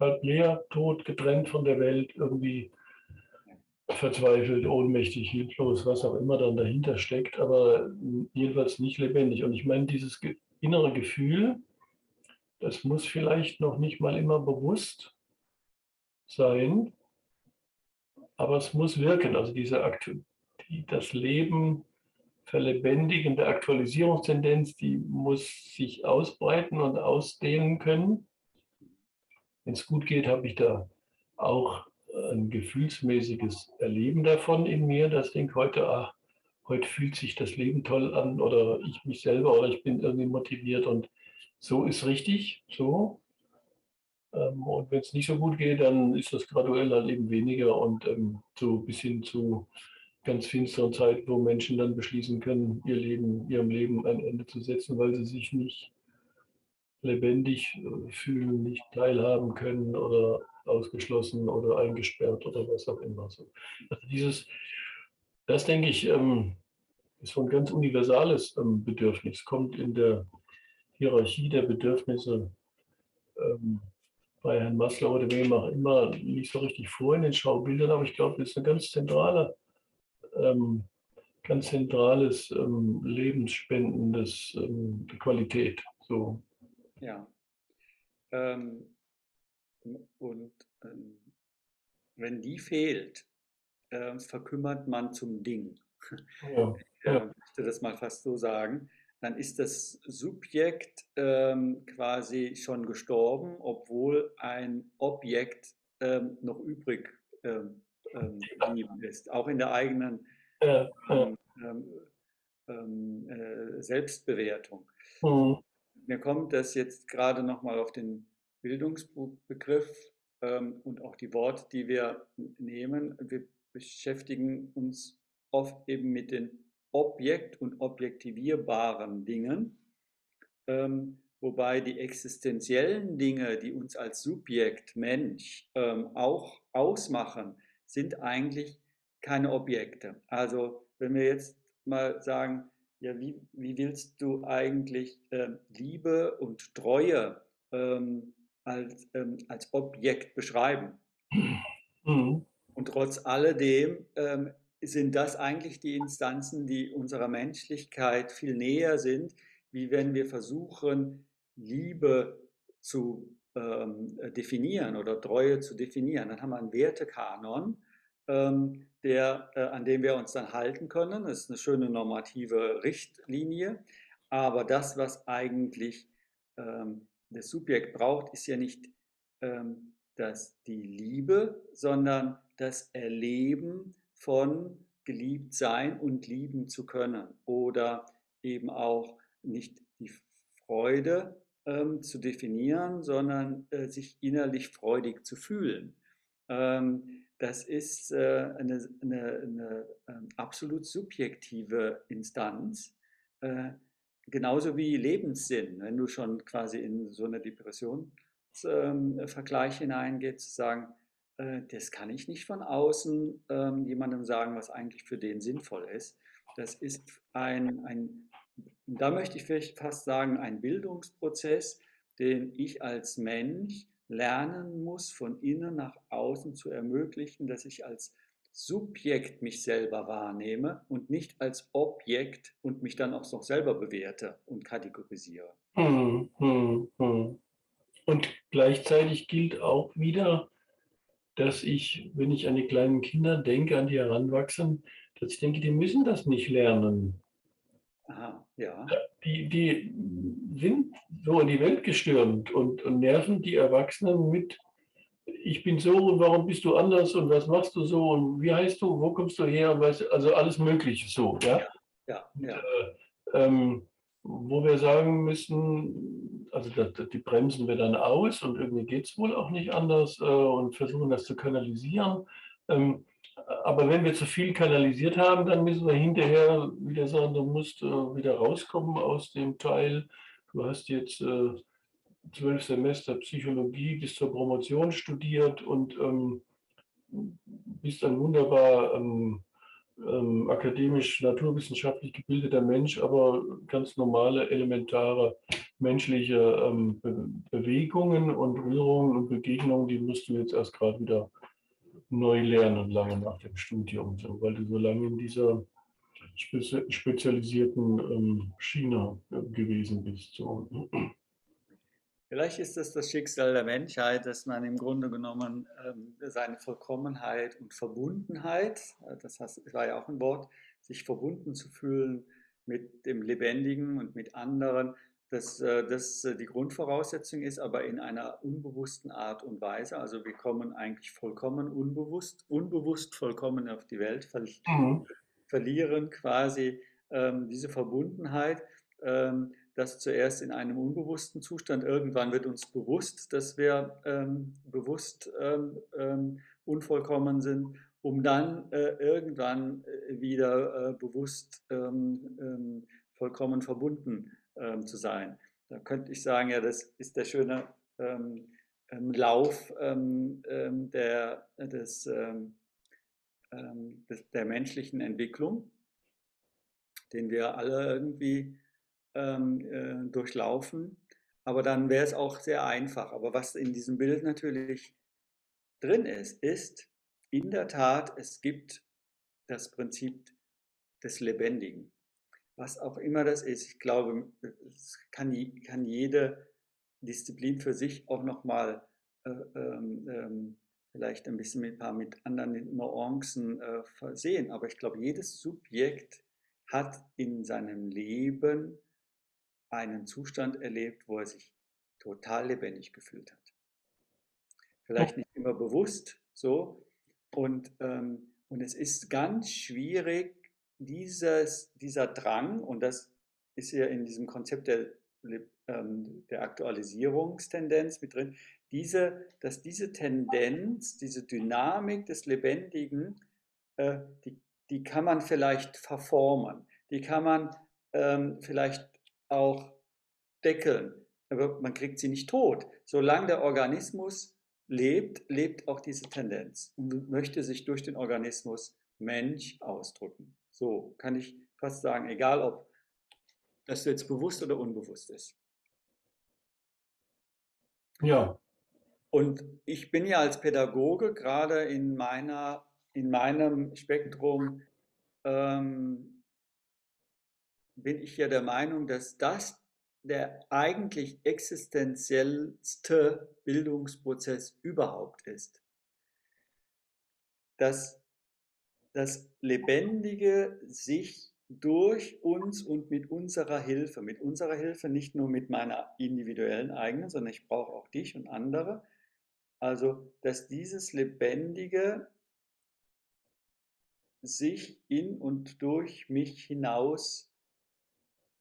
halb leer, tot, getrennt von der Welt, irgendwie verzweifelt, ohnmächtig, hilflos, was auch immer dann dahinter steckt, aber jedenfalls nicht lebendig. Und ich meine, dieses innere Gefühl, das muss vielleicht noch nicht mal immer bewusst sein, aber es muss wirken. Also diese Aktu die, das Leben verlebendigende Aktualisierungstendenz, die muss sich ausbreiten und ausdehnen können. Wenn es gut geht, habe ich da auch ein gefühlsmäßiges Erleben davon in mir, dass ich denke heute, ach, heute fühlt sich das Leben toll an oder ich mich selber oder ich bin irgendwie motiviert und so ist richtig, so. Ähm, und wenn es nicht so gut geht, dann ist das graduell halt eben weniger und ähm, so bis hin zu ganz finsteren Zeiten, wo Menschen dann beschließen können, ihr Leben, ihrem Leben ein Ende zu setzen, weil sie sich nicht lebendig äh, fühlen, nicht teilhaben können oder ausgeschlossen oder eingesperrt oder was auch immer. Also dieses, das denke ich, ähm, ist so ein ganz universales ähm, Bedürfnis, kommt in der Hierarchie der Bedürfnisse ähm, bei Herrn Maslow oder wem auch immer nicht so richtig vor in den Schaubildern, aber ich glaube, das ist eine ganz zentrale, ähm, ganz zentrales ähm, lebensspendendes ähm, Qualität. So. Ja. Ähm, und ähm, wenn die fehlt, äh, verkümmert man zum Ding. Ja, ich äh, möchte das mal fast so sagen. Dann ist das Subjekt ähm, quasi schon gestorben, obwohl ein Objekt ähm, noch übrig ähm, ähm, geblieben ist, auch in der eigenen. Ähm, ähm, äh, Selbstbewertung. Mhm. Mir kommt das jetzt gerade nochmal auf den Bildungsbegriff und auch die Worte, die wir nehmen. Wir beschäftigen uns oft eben mit den objekt- und objektivierbaren Dingen, ähm, wobei die existenziellen Dinge, die uns als Subjekt Mensch ähm, auch ausmachen, sind eigentlich keine Objekte. Also wenn wir jetzt mal sagen, ja, wie, wie willst du eigentlich äh, Liebe und Treue ähm, als, ähm, als Objekt beschreiben. Mhm. Und trotz alledem ähm, sind das eigentlich die Instanzen, die unserer Menschlichkeit viel näher sind, wie wenn wir versuchen, Liebe zu ähm, definieren oder Treue zu definieren. Dann haben wir einen Wertekanon, ähm, der, äh, an dem wir uns dann halten können. Das ist eine schöne normative Richtlinie. Aber das, was eigentlich ähm, das Subjekt braucht, ist ja nicht ähm, das, die Liebe, sondern das Erleben von geliebt sein und lieben zu können oder eben auch nicht die Freude ähm, zu definieren, sondern äh, sich innerlich freudig zu fühlen. Ähm, das ist äh, eine, eine, eine ähm, absolut subjektive Instanz. Äh, genauso wie Lebenssinn, wenn du schon quasi in so eine Depressionsvergleich ähm, hineingehst, zu sagen, äh, das kann ich nicht von außen ähm, jemandem sagen, was eigentlich für den sinnvoll ist. Das ist ein, ein da möchte ich fast sagen, ein Bildungsprozess, den ich als Mensch lernen muss, von innen nach außen zu ermöglichen, dass ich als Subjekt mich selber wahrnehme und nicht als Objekt und mich dann auch noch selber bewerte und kategorisiere. Hm, hm, hm. Und gleichzeitig gilt auch wieder, dass ich, wenn ich an die kleinen Kinder denke, an die Heranwachsenden, dass ich denke, die müssen das nicht lernen. Aha, ja. Die, die sind so in die Welt gestürmt und, und nerven die Erwachsenen mit ich bin so und warum bist du anders und was machst du so und wie heißt du, wo kommst du her und weißt, also alles Mögliche so, ja. ja, ja, ja. Und, äh, ähm, wo wir sagen müssen, also die bremsen wir dann aus und irgendwie geht es wohl auch nicht anders äh, und versuchen das zu kanalisieren. Ähm, aber wenn wir zu viel kanalisiert haben, dann müssen wir hinterher wieder sagen, du musst äh, wieder rauskommen aus dem Teil. Du hast jetzt äh, zwölf Semester Psychologie bis zur Promotion studiert und ähm, bist ein wunderbar ähm, akademisch, naturwissenschaftlich gebildeter Mensch, aber ganz normale, elementare menschliche ähm, Be Bewegungen und Rührungen und Begegnungen, die musst du jetzt erst gerade wieder neu lernen, lange nach dem Studium, so, weil du so lange in dieser spezialisierten ähm, Schiene äh, gewesen bist. So. Vielleicht ist es das Schicksal der Menschheit, dass man im Grunde genommen ähm, seine Vollkommenheit und Verbundenheit, äh, das war ja auch ein Wort, sich verbunden zu fühlen mit dem Lebendigen und mit anderen, dass äh, das äh, die Grundvoraussetzung ist, aber in einer unbewussten Art und Weise. Also wir kommen eigentlich vollkommen unbewusst, unbewusst vollkommen auf die Welt, mhm. verlieren quasi ähm, diese Verbundenheit. Ähm, das zuerst in einem unbewussten Zustand. Irgendwann wird uns bewusst, dass wir ähm, bewusst ähm, ähm, unvollkommen sind, um dann äh, irgendwann äh, wieder äh, bewusst ähm, ähm, vollkommen verbunden zu sein. Da könnte ich sagen, ja, das ist der schöne Lauf der, des, des, der menschlichen Entwicklung, den wir alle irgendwie ähm, äh, durchlaufen. Aber dann wäre es auch sehr einfach. Aber was in diesem Bild natürlich drin ist, ist in der Tat, es gibt das Prinzip des Lebendigen. Was auch immer das ist. Ich glaube, es kann, kann jede Disziplin für sich auch nochmal äh, ähm, ähm, vielleicht ein bisschen mit, mit anderen Nuancen äh, versehen. Aber ich glaube, jedes Subjekt hat in seinem Leben einen Zustand erlebt, wo er sich total lebendig gefühlt hat. Vielleicht nicht immer bewusst so. Und, ähm, und es ist ganz schwierig, dieses, dieser Drang, und das ist ja in diesem Konzept der, ähm, der Aktualisierungstendenz mit drin, diese, dass diese Tendenz, diese Dynamik des Lebendigen, äh, die, die kann man vielleicht verformen, die kann man ähm, vielleicht auch deckeln. Aber man kriegt sie nicht tot. Solange der Organismus lebt, lebt auch diese Tendenz und möchte sich durch den Organismus Mensch ausdrücken. So kann ich fast sagen, egal ob das jetzt bewusst oder unbewusst ist. Ja. Und ich bin ja als Pädagoge gerade in meiner in meinem Spektrum ähm, bin ich ja der Meinung, dass das der eigentlich existenziellste Bildungsprozess überhaupt ist. Dass das Lebendige sich durch uns und mit unserer Hilfe, mit unserer Hilfe, nicht nur mit meiner individuellen eigenen, sondern ich brauche auch dich und andere, also dass dieses Lebendige sich in und durch mich hinaus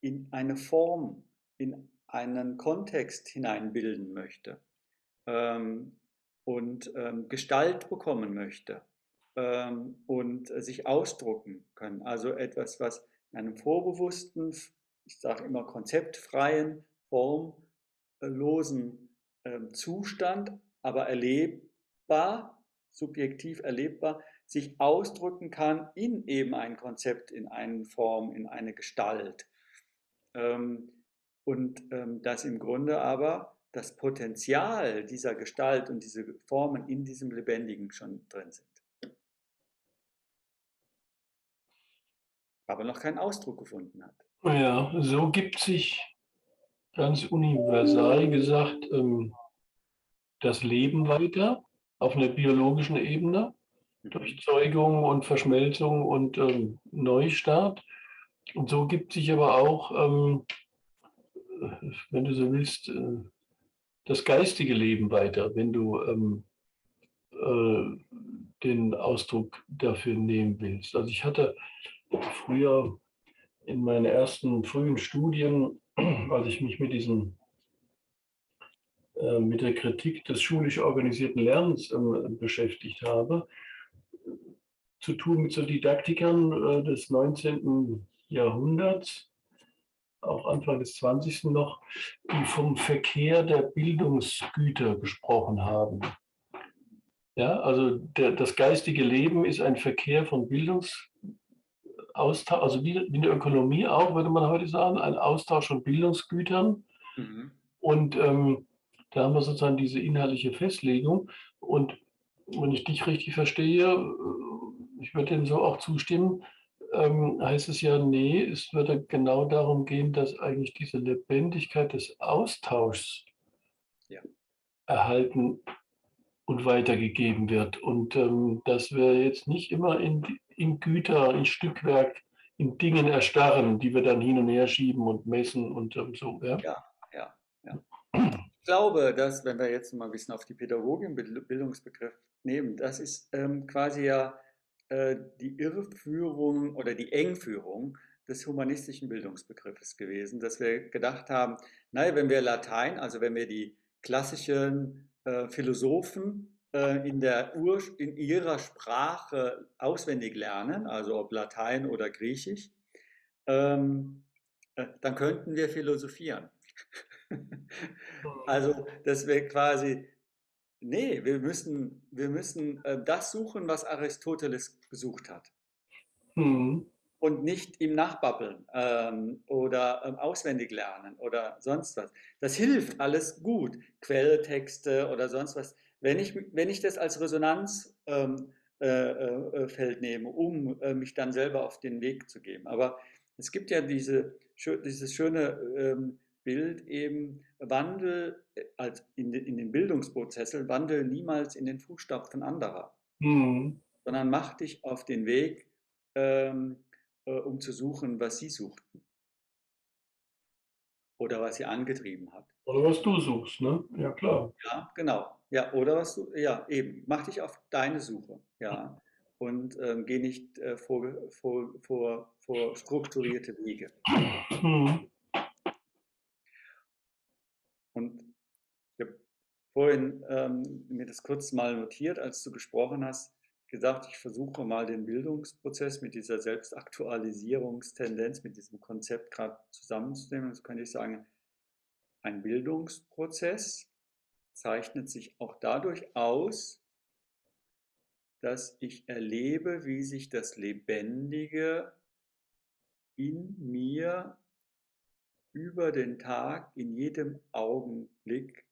in eine Form, in einen Kontext hineinbilden möchte ähm, und ähm, Gestalt bekommen möchte ähm, und äh, sich ausdrucken können. Also etwas, was in einem vorbewussten, ich sage immer konzeptfreien, formlosen ähm, Zustand, aber erlebbar, subjektiv erlebbar, sich ausdrücken kann in eben ein Konzept, in eine Form, in eine Gestalt. Ähm, und ähm, dass im Grunde aber das Potenzial dieser Gestalt und diese Formen in diesem Lebendigen schon drin sind. Aber noch keinen Ausdruck gefunden hat. Ja, so gibt sich ganz universal gesagt ähm, das Leben weiter auf einer biologischen Ebene mhm. durch Zeugung und Verschmelzung und Neustart. Und so gibt sich aber auch, ähm, wenn du so willst, äh, das geistige Leben weiter, wenn du ähm, äh, den Ausdruck dafür nehmen willst. Also ich hatte früher in meinen ersten frühen Studien, als ich mich mit diesem äh, mit der Kritik des schulisch organisierten Lernens ähm, beschäftigt habe, zu tun mit so Didaktikern äh, des 19. Jahrhunderts, auch Anfang des 20. noch, die vom Verkehr der Bildungsgüter gesprochen haben. Ja, also der, das geistige Leben ist ein Verkehr von Bildungsaustausch, also wie, wie in der Ökonomie auch, würde man heute sagen, ein Austausch von Bildungsgütern. Mhm. Und ähm, da haben wir sozusagen diese inhaltliche Festlegung. Und wenn ich dich richtig verstehe, äh, ich würde dem so auch zustimmen, ähm, heißt es ja, nee, es würde genau darum gehen, dass eigentlich diese Lebendigkeit des Austauschs ja. erhalten und weitergegeben wird. Und ähm, dass wir jetzt nicht immer in, in Güter, in Stückwerk, in Dingen erstarren, die wir dann hin und her schieben und messen und ähm, so. Ja, ja, ja. ja. Ich glaube, dass, wenn wir jetzt mal ein bisschen auf die Pädagogin Bildungsbegriff nehmen, das ist ähm, quasi ja die Irreführung oder die Engführung des humanistischen Bildungsbegriffes gewesen, dass wir gedacht haben, naja, wenn wir Latein, also wenn wir die klassischen äh, Philosophen äh, in, der Ur in ihrer Sprache auswendig lernen, also ob Latein oder Griechisch, ähm, äh, dann könnten wir philosophieren. also, dass wir quasi, nee, wir müssen, wir müssen äh, das suchen, was Aristoteles gesucht hat. Mhm. Und nicht ihm nachbabbeln ähm, oder ähm, auswendig lernen oder sonst was. Das hilft alles gut. Quelltexte oder sonst was. Wenn ich, wenn ich das als Resonanzfeld ähm, äh, äh, nehme, um äh, mich dann selber auf den Weg zu geben. Aber es gibt ja diese, dieses schöne ähm, Bild eben Wandel äh, als in, in den Bildungsprozessen, Wandel niemals in den Fußstapfen anderer, mhm. sondern mach dich auf den Weg, ähm, äh, um zu suchen, was sie suchten. Oder was sie angetrieben hat. Oder was du suchst, ne? Ja, klar. Ja, genau. Ja, oder was du, ja, eben. Mach dich auf deine Suche, ja. Und ähm, geh nicht äh, vor, vor, vor, vor strukturierte Wege. Mhm. Und ich habe vorhin ähm, mir das kurz mal notiert, als du gesprochen hast, gesagt, ich versuche mal den Bildungsprozess mit dieser Selbstaktualisierungstendenz, mit diesem Konzept gerade zusammenzunehmen. Das könnte ich sagen, ein Bildungsprozess zeichnet sich auch dadurch aus, dass ich erlebe, wie sich das Lebendige in mir über den Tag in jedem Augenblick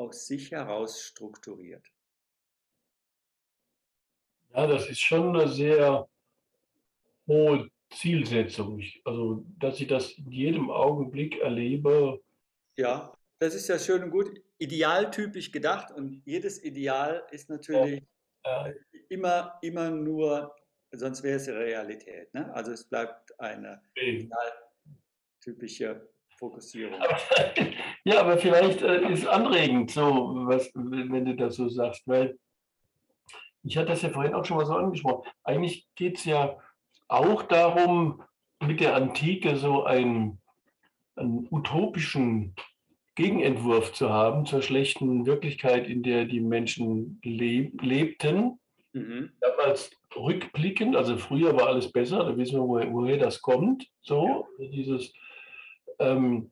aus sich heraus strukturiert. Ja, das ist schon eine sehr hohe Zielsetzung. Also, dass ich das in jedem Augenblick erlebe. Ja, das ist ja schön und gut. Idealtypisch gedacht und jedes Ideal ist natürlich ja. Ja. immer, immer nur, sonst wäre es Realität. Ne? Also es bleibt eine idealtypische Fokussierung. ja, aber vielleicht äh, ist anregend so, was, wenn du das so sagst, weil ich hatte das ja vorhin auch schon mal so angesprochen. Eigentlich geht es ja auch darum, mit der Antike so einen, einen utopischen Gegenentwurf zu haben zur schlechten Wirklichkeit, in der die Menschen leb lebten. Mhm. Damals rückblickend, also früher war alles besser, da wissen wir, woher, woher das kommt. So, ja. dieses ähm,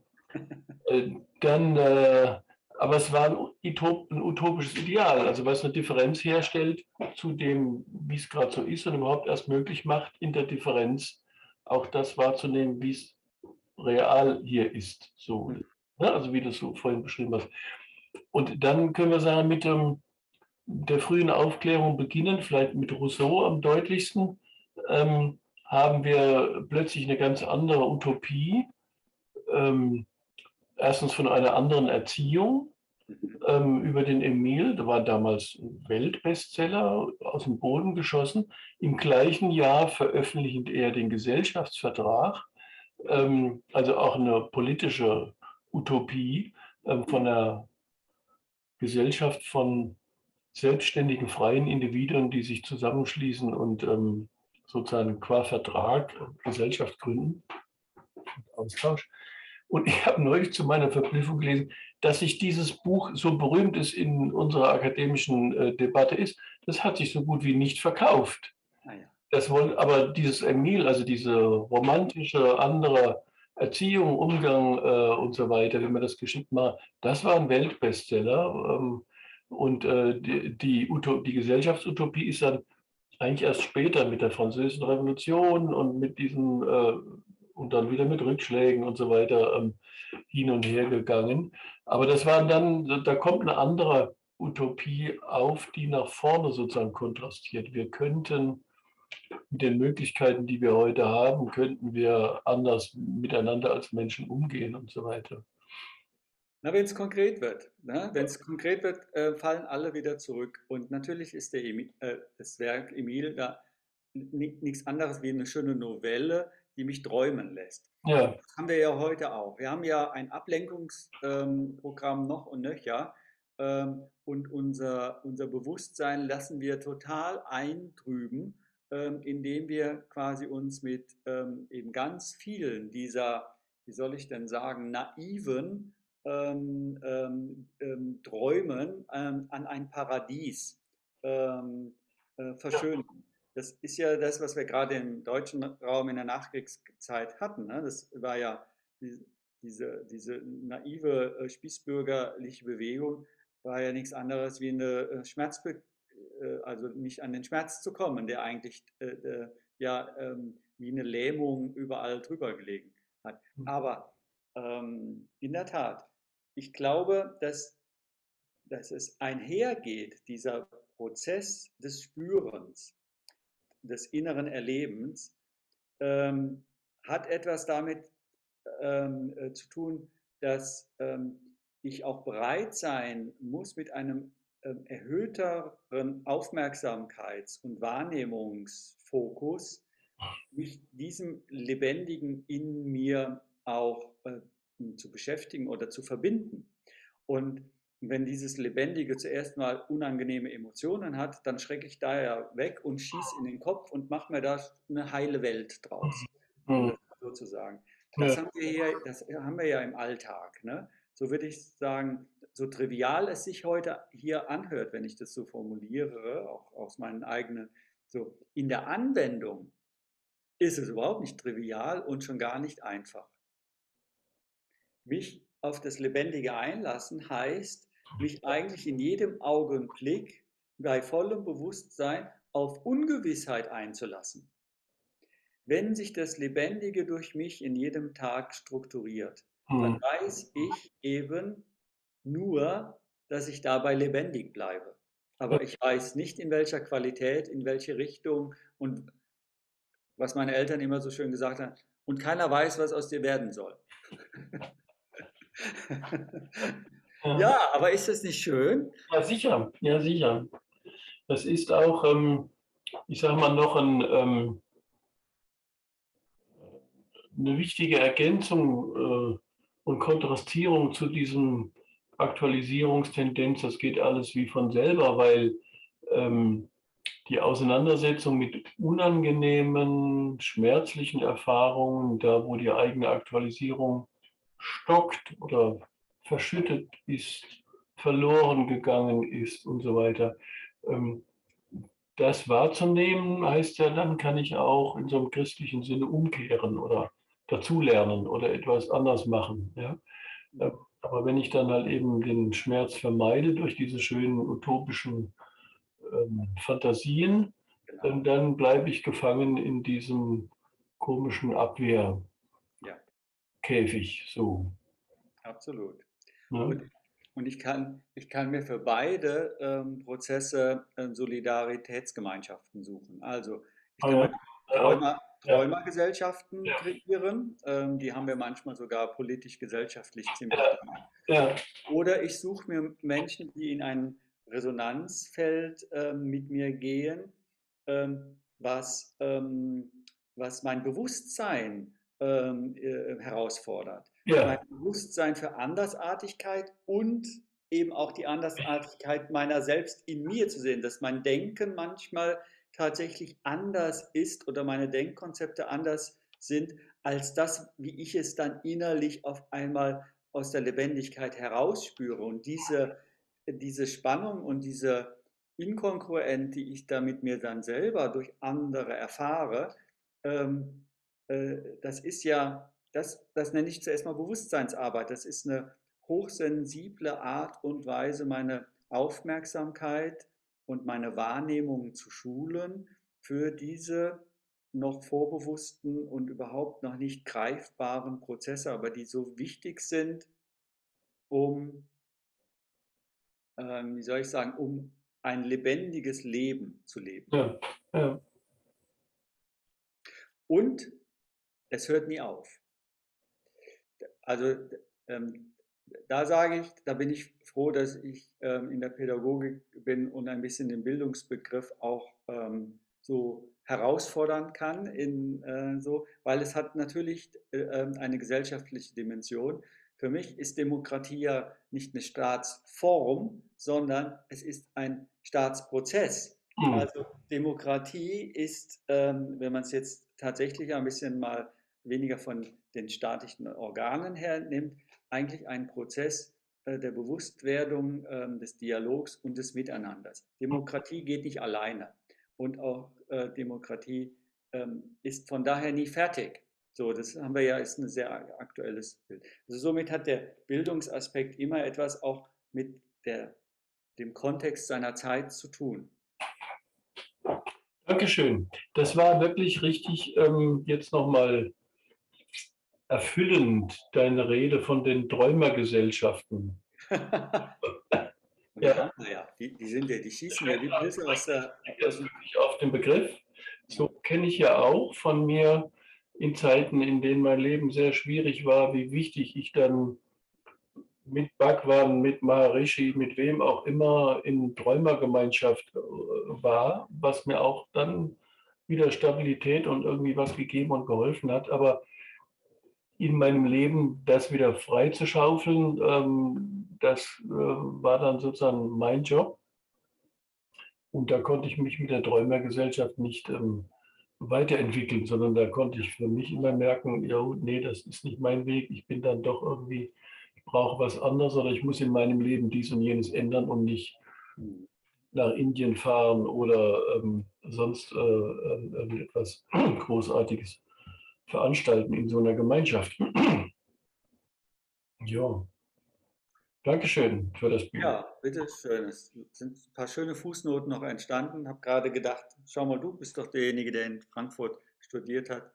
äh, dann, äh, aber es war ein, Utop, ein, utopisches Ideal, also was eine Differenz herstellt zu dem, wie es gerade so ist und überhaupt erst möglich macht, in der Differenz auch das wahrzunehmen, wie es real hier ist. So, ne? Also wie du es so vorhin beschrieben hast. Und dann können wir sagen, mit dem, der frühen Aufklärung beginnen, vielleicht mit Rousseau am deutlichsten, ähm, haben wir plötzlich eine ganz andere Utopie, ähm, erstens von einer anderen Erziehung ähm, über den Emil, der war damals Weltbestseller, aus dem Boden geschossen. Im gleichen Jahr veröffentlicht er den Gesellschaftsvertrag, ähm, also auch eine politische Utopie ähm, von einer Gesellschaft von selbstständigen, freien Individuen, die sich zusammenschließen und ähm, sozusagen qua Vertrag Gesellschaft gründen. Austausch. Und ich habe neulich zu meiner Verblüffung gelesen, dass sich dieses Buch so berühmt ist in unserer akademischen äh, Debatte ist, das hat sich so gut wie nicht verkauft. Ah, ja. Das wollen, aber dieses Emil, also diese romantische andere Erziehung, Umgang äh, und so weiter, wie man das geschickt macht, das war ein Weltbestseller. Ähm, und äh, die, die, die Gesellschaftsutopie ist dann eigentlich erst später mit der Französischen Revolution und mit diesen äh, und dann wieder mit Rückschlägen und so weiter ähm, hin und her gegangen. Aber das waren dann, da kommt eine andere Utopie auf, die nach vorne sozusagen kontrastiert. Wir könnten mit den Möglichkeiten, die wir heute haben, könnten wir anders miteinander als Menschen umgehen und so weiter. Na, wenn es konkret wird, ne? wenn es konkret wird, äh, fallen alle wieder zurück. Und natürlich ist der Emil, äh, das Werk Emil da nichts anderes wie eine schöne Novelle, die mich träumen lässt. Ja. Das haben wir ja heute auch. Wir haben ja ein Ablenkungsprogramm ähm, noch und nöcher. Ähm, und unser, unser Bewusstsein lassen wir total eintrüben, ähm, indem wir quasi uns mit eben ganz vielen dieser, wie soll ich denn sagen, naiven Träumen an ein Paradies äh, verschönen. Das ist ja das, was wir gerade im deutschen Raum in der Nachkriegszeit hatten. Ne? Das war ja die, diese, diese naive äh, spießbürgerliche Bewegung, war ja nichts anderes wie eine äh, Schmerzbe äh, also nicht an den Schmerz zu kommen, der eigentlich äh, äh, ja ähm, wie eine Lähmung überall drüber gelegen hat. Mhm. Aber ähm, in der Tat, ich glaube, dass, dass es einhergeht, dieser Prozess des Spürens, des inneren Erlebens, ähm, hat etwas damit ähm, äh, zu tun, dass ähm, ich auch bereit sein muss, mit einem ähm, erhöhteren Aufmerksamkeits- und Wahrnehmungsfokus mich diesem Lebendigen in mir auch äh, zu beschäftigen oder zu verbinden. Und wenn dieses Lebendige zuerst mal unangenehme Emotionen hat, dann schrecke ich da ja weg und schieße in den Kopf und mache mir da eine heile Welt draus, mhm. sozusagen. Das, ja. haben wir hier, das haben wir ja im Alltag. Ne? So würde ich sagen, so trivial es sich heute hier anhört, wenn ich das so formuliere, auch aus meinen eigenen, so in der Anwendung ist es überhaupt nicht trivial und schon gar nicht einfach. Mich auf das Lebendige einlassen heißt, mich eigentlich in jedem Augenblick bei vollem Bewusstsein auf Ungewissheit einzulassen. Wenn sich das Lebendige durch mich in jedem Tag strukturiert, dann hm. weiß ich eben nur, dass ich dabei lebendig bleibe. Aber ich weiß nicht, in welcher Qualität, in welche Richtung und was meine Eltern immer so schön gesagt haben, und keiner weiß, was aus dir werden soll. ja, aber ist das nicht schön? Ja, sicher, ja, sicher. Das ist auch, ähm, ich sage mal, noch ein, ähm, eine wichtige Ergänzung äh, und Kontrastierung zu diesem Aktualisierungstendenz, das geht alles wie von selber, weil ähm, die Auseinandersetzung mit unangenehmen, schmerzlichen Erfahrungen, da wo die eigene Aktualisierung stockt oder verschüttet ist, verloren gegangen ist und so weiter. Ähm, das wahrzunehmen heißt ja, dann kann ich auch in so einem christlichen Sinne umkehren oder dazulernen oder etwas anders machen. Ja? Ähm, aber wenn ich dann halt eben den Schmerz vermeide durch diese schönen utopischen ähm, Fantasien, dann, bleibe ich gefangen in diesem komischen Abwehrkäfig. So. Absolut. Und, und, ich, kann, ich kann mir für beide ähm, Prozesse äh, Solidaritätsgemeinschaften suchen. Also ich kann ah, ja. Träumer, Träumergesellschaften ja. kreieren. Ähm, die haben wir manchmal sogar politisch-gesellschaftlich ziemlich ja. Oder ich suche mir Menschen, die in ein Resonanzfeld ähm, mit mir gehen, ähm, was, ähm, was mein Bewusstsein ähm, äh, herausfordert. Ja. Mein Bewusstsein für Andersartigkeit und eben auch die Andersartigkeit meiner selbst in mir zu sehen, dass mein Denken manchmal tatsächlich anders ist oder meine Denkkonzepte anders sind, als das, wie ich es dann innerlich auf einmal aus der Lebendigkeit herausspüre. Und diese, diese Spannung und diese Inkongruenz, die ich da mit mir dann selber durch andere erfahre, ähm, äh, das ist ja, das, das nenne ich zuerst mal Bewusstseinsarbeit. Das ist eine hochsensible Art und Weise, meine Aufmerksamkeit und meine Wahrnehmung zu schulen für diese noch vorbewussten und überhaupt noch nicht greifbaren Prozesse, aber die so wichtig sind, um, ähm, wie soll ich sagen, um ein lebendiges Leben zu leben. Ja, ja. Und es hört nie auf. Also ähm, da sage ich, da bin ich froh, dass ich ähm, in der Pädagogik bin und ein bisschen den Bildungsbegriff auch ähm, so herausfordern kann, in, äh, so, weil es hat natürlich äh, ähm, eine gesellschaftliche Dimension. Für mich ist Demokratie ja nicht eine Staatsform, sondern es ist ein Staatsprozess. Mhm. Also Demokratie ist, ähm, wenn man es jetzt tatsächlich ein bisschen mal weniger von den staatlichen Organen her nimmt, eigentlich ein Prozess äh, der Bewusstwerdung, ähm, des Dialogs und des Miteinanders. Demokratie geht nicht alleine und auch äh, Demokratie ähm, ist von daher nie fertig. So, das haben wir ja, ist ein sehr aktuelles Bild. Also somit hat der Bildungsaspekt immer etwas auch mit der, dem Kontext seiner Zeit zu tun. Dankeschön. Das war wirklich richtig ähm, jetzt nochmal erfüllend, deine Rede von den Träumergesellschaften. ja, naja, die, die, sind ja, die schießen ja wie Pilze aus der. Aus auf den Begriff. So kenne ich ja auch von mir in Zeiten, in denen mein Leben sehr schwierig war, wie wichtig ich dann mit Bhagwan, mit Maharishi, mit wem auch immer in Träumergemeinschaft äh, war, was mir auch dann wieder Stabilität und irgendwie was gegeben und geholfen hat. Aber in meinem Leben das wieder frei zu schaufeln, ähm, das äh, war dann sozusagen mein Job. Und da konnte ich mich mit der Träumergesellschaft nicht ähm, weiterentwickeln, sondern da konnte ich für mich immer merken, ja, nee, das ist nicht mein Weg. Ich bin dann doch irgendwie, ich brauche was anderes oder ich muss in meinem Leben dies und jenes ändern und nicht nach Indien fahren oder ähm, sonst äh, äh irgendetwas Großartiges veranstalten in so einer Gemeinschaft. ja. Dankeschön für das Bild. Ja, bitteschön. Es sind ein paar schöne Fußnoten noch entstanden. Ich habe gerade gedacht, schau mal, du bist doch derjenige, der in Frankfurt studiert hat.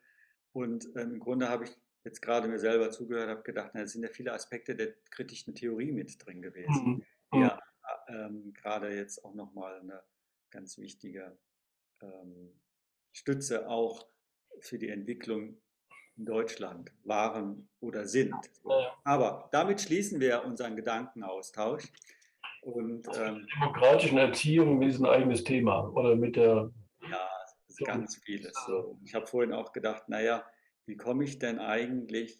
Und ähm, im Grunde habe ich jetzt gerade mir selber zugehört, habe gedacht, na, es sind ja viele Aspekte der kritischen Theorie mit drin gewesen. Mhm. Ja, ähm, gerade jetzt auch nochmal eine ganz wichtige ähm, Stütze auch für die Entwicklung in Deutschland waren oder sind. Aber damit schließen wir unseren Gedankenaustausch. Und, ähm, demokratischen Erziehung ist ein eigenes Thema oder mit der. Ja, ganz vieles. So. Ich habe vorhin auch gedacht, naja, wie komme ich denn eigentlich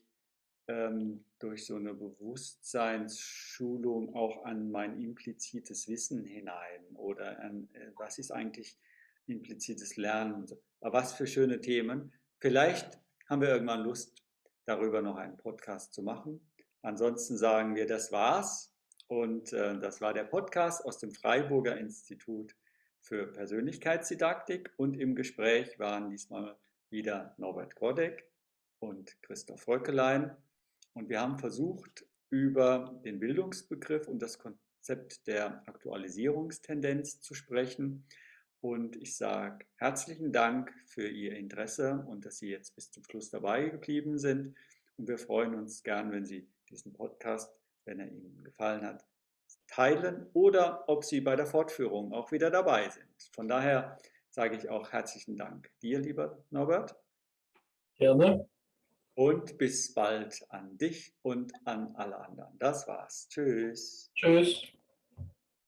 ähm, durch so eine Bewusstseinsschulung auch an mein implizites Wissen hinein oder an, äh, was ist eigentlich implizites Lernen? Aber was für schöne Themen. Vielleicht haben wir irgendwann Lust, darüber noch einen Podcast zu machen. Ansonsten sagen wir, das war's. Und äh, das war der Podcast aus dem Freiburger Institut für Persönlichkeitsdidaktik. Und im Gespräch waren diesmal wieder Norbert Grodek und Christoph Röckelein. Und wir haben versucht, über den Bildungsbegriff und das Konzept der Aktualisierungstendenz zu sprechen. Und ich sage herzlichen Dank für Ihr Interesse und dass Sie jetzt bis zum Schluss dabei geblieben sind. Und wir freuen uns gern, wenn Sie diesen Podcast, wenn er Ihnen gefallen hat, teilen oder ob Sie bei der Fortführung auch wieder dabei sind. Von daher sage ich auch herzlichen Dank dir, lieber Norbert. Gerne. Und bis bald an dich und an alle anderen. Das war's. Tschüss. Tschüss.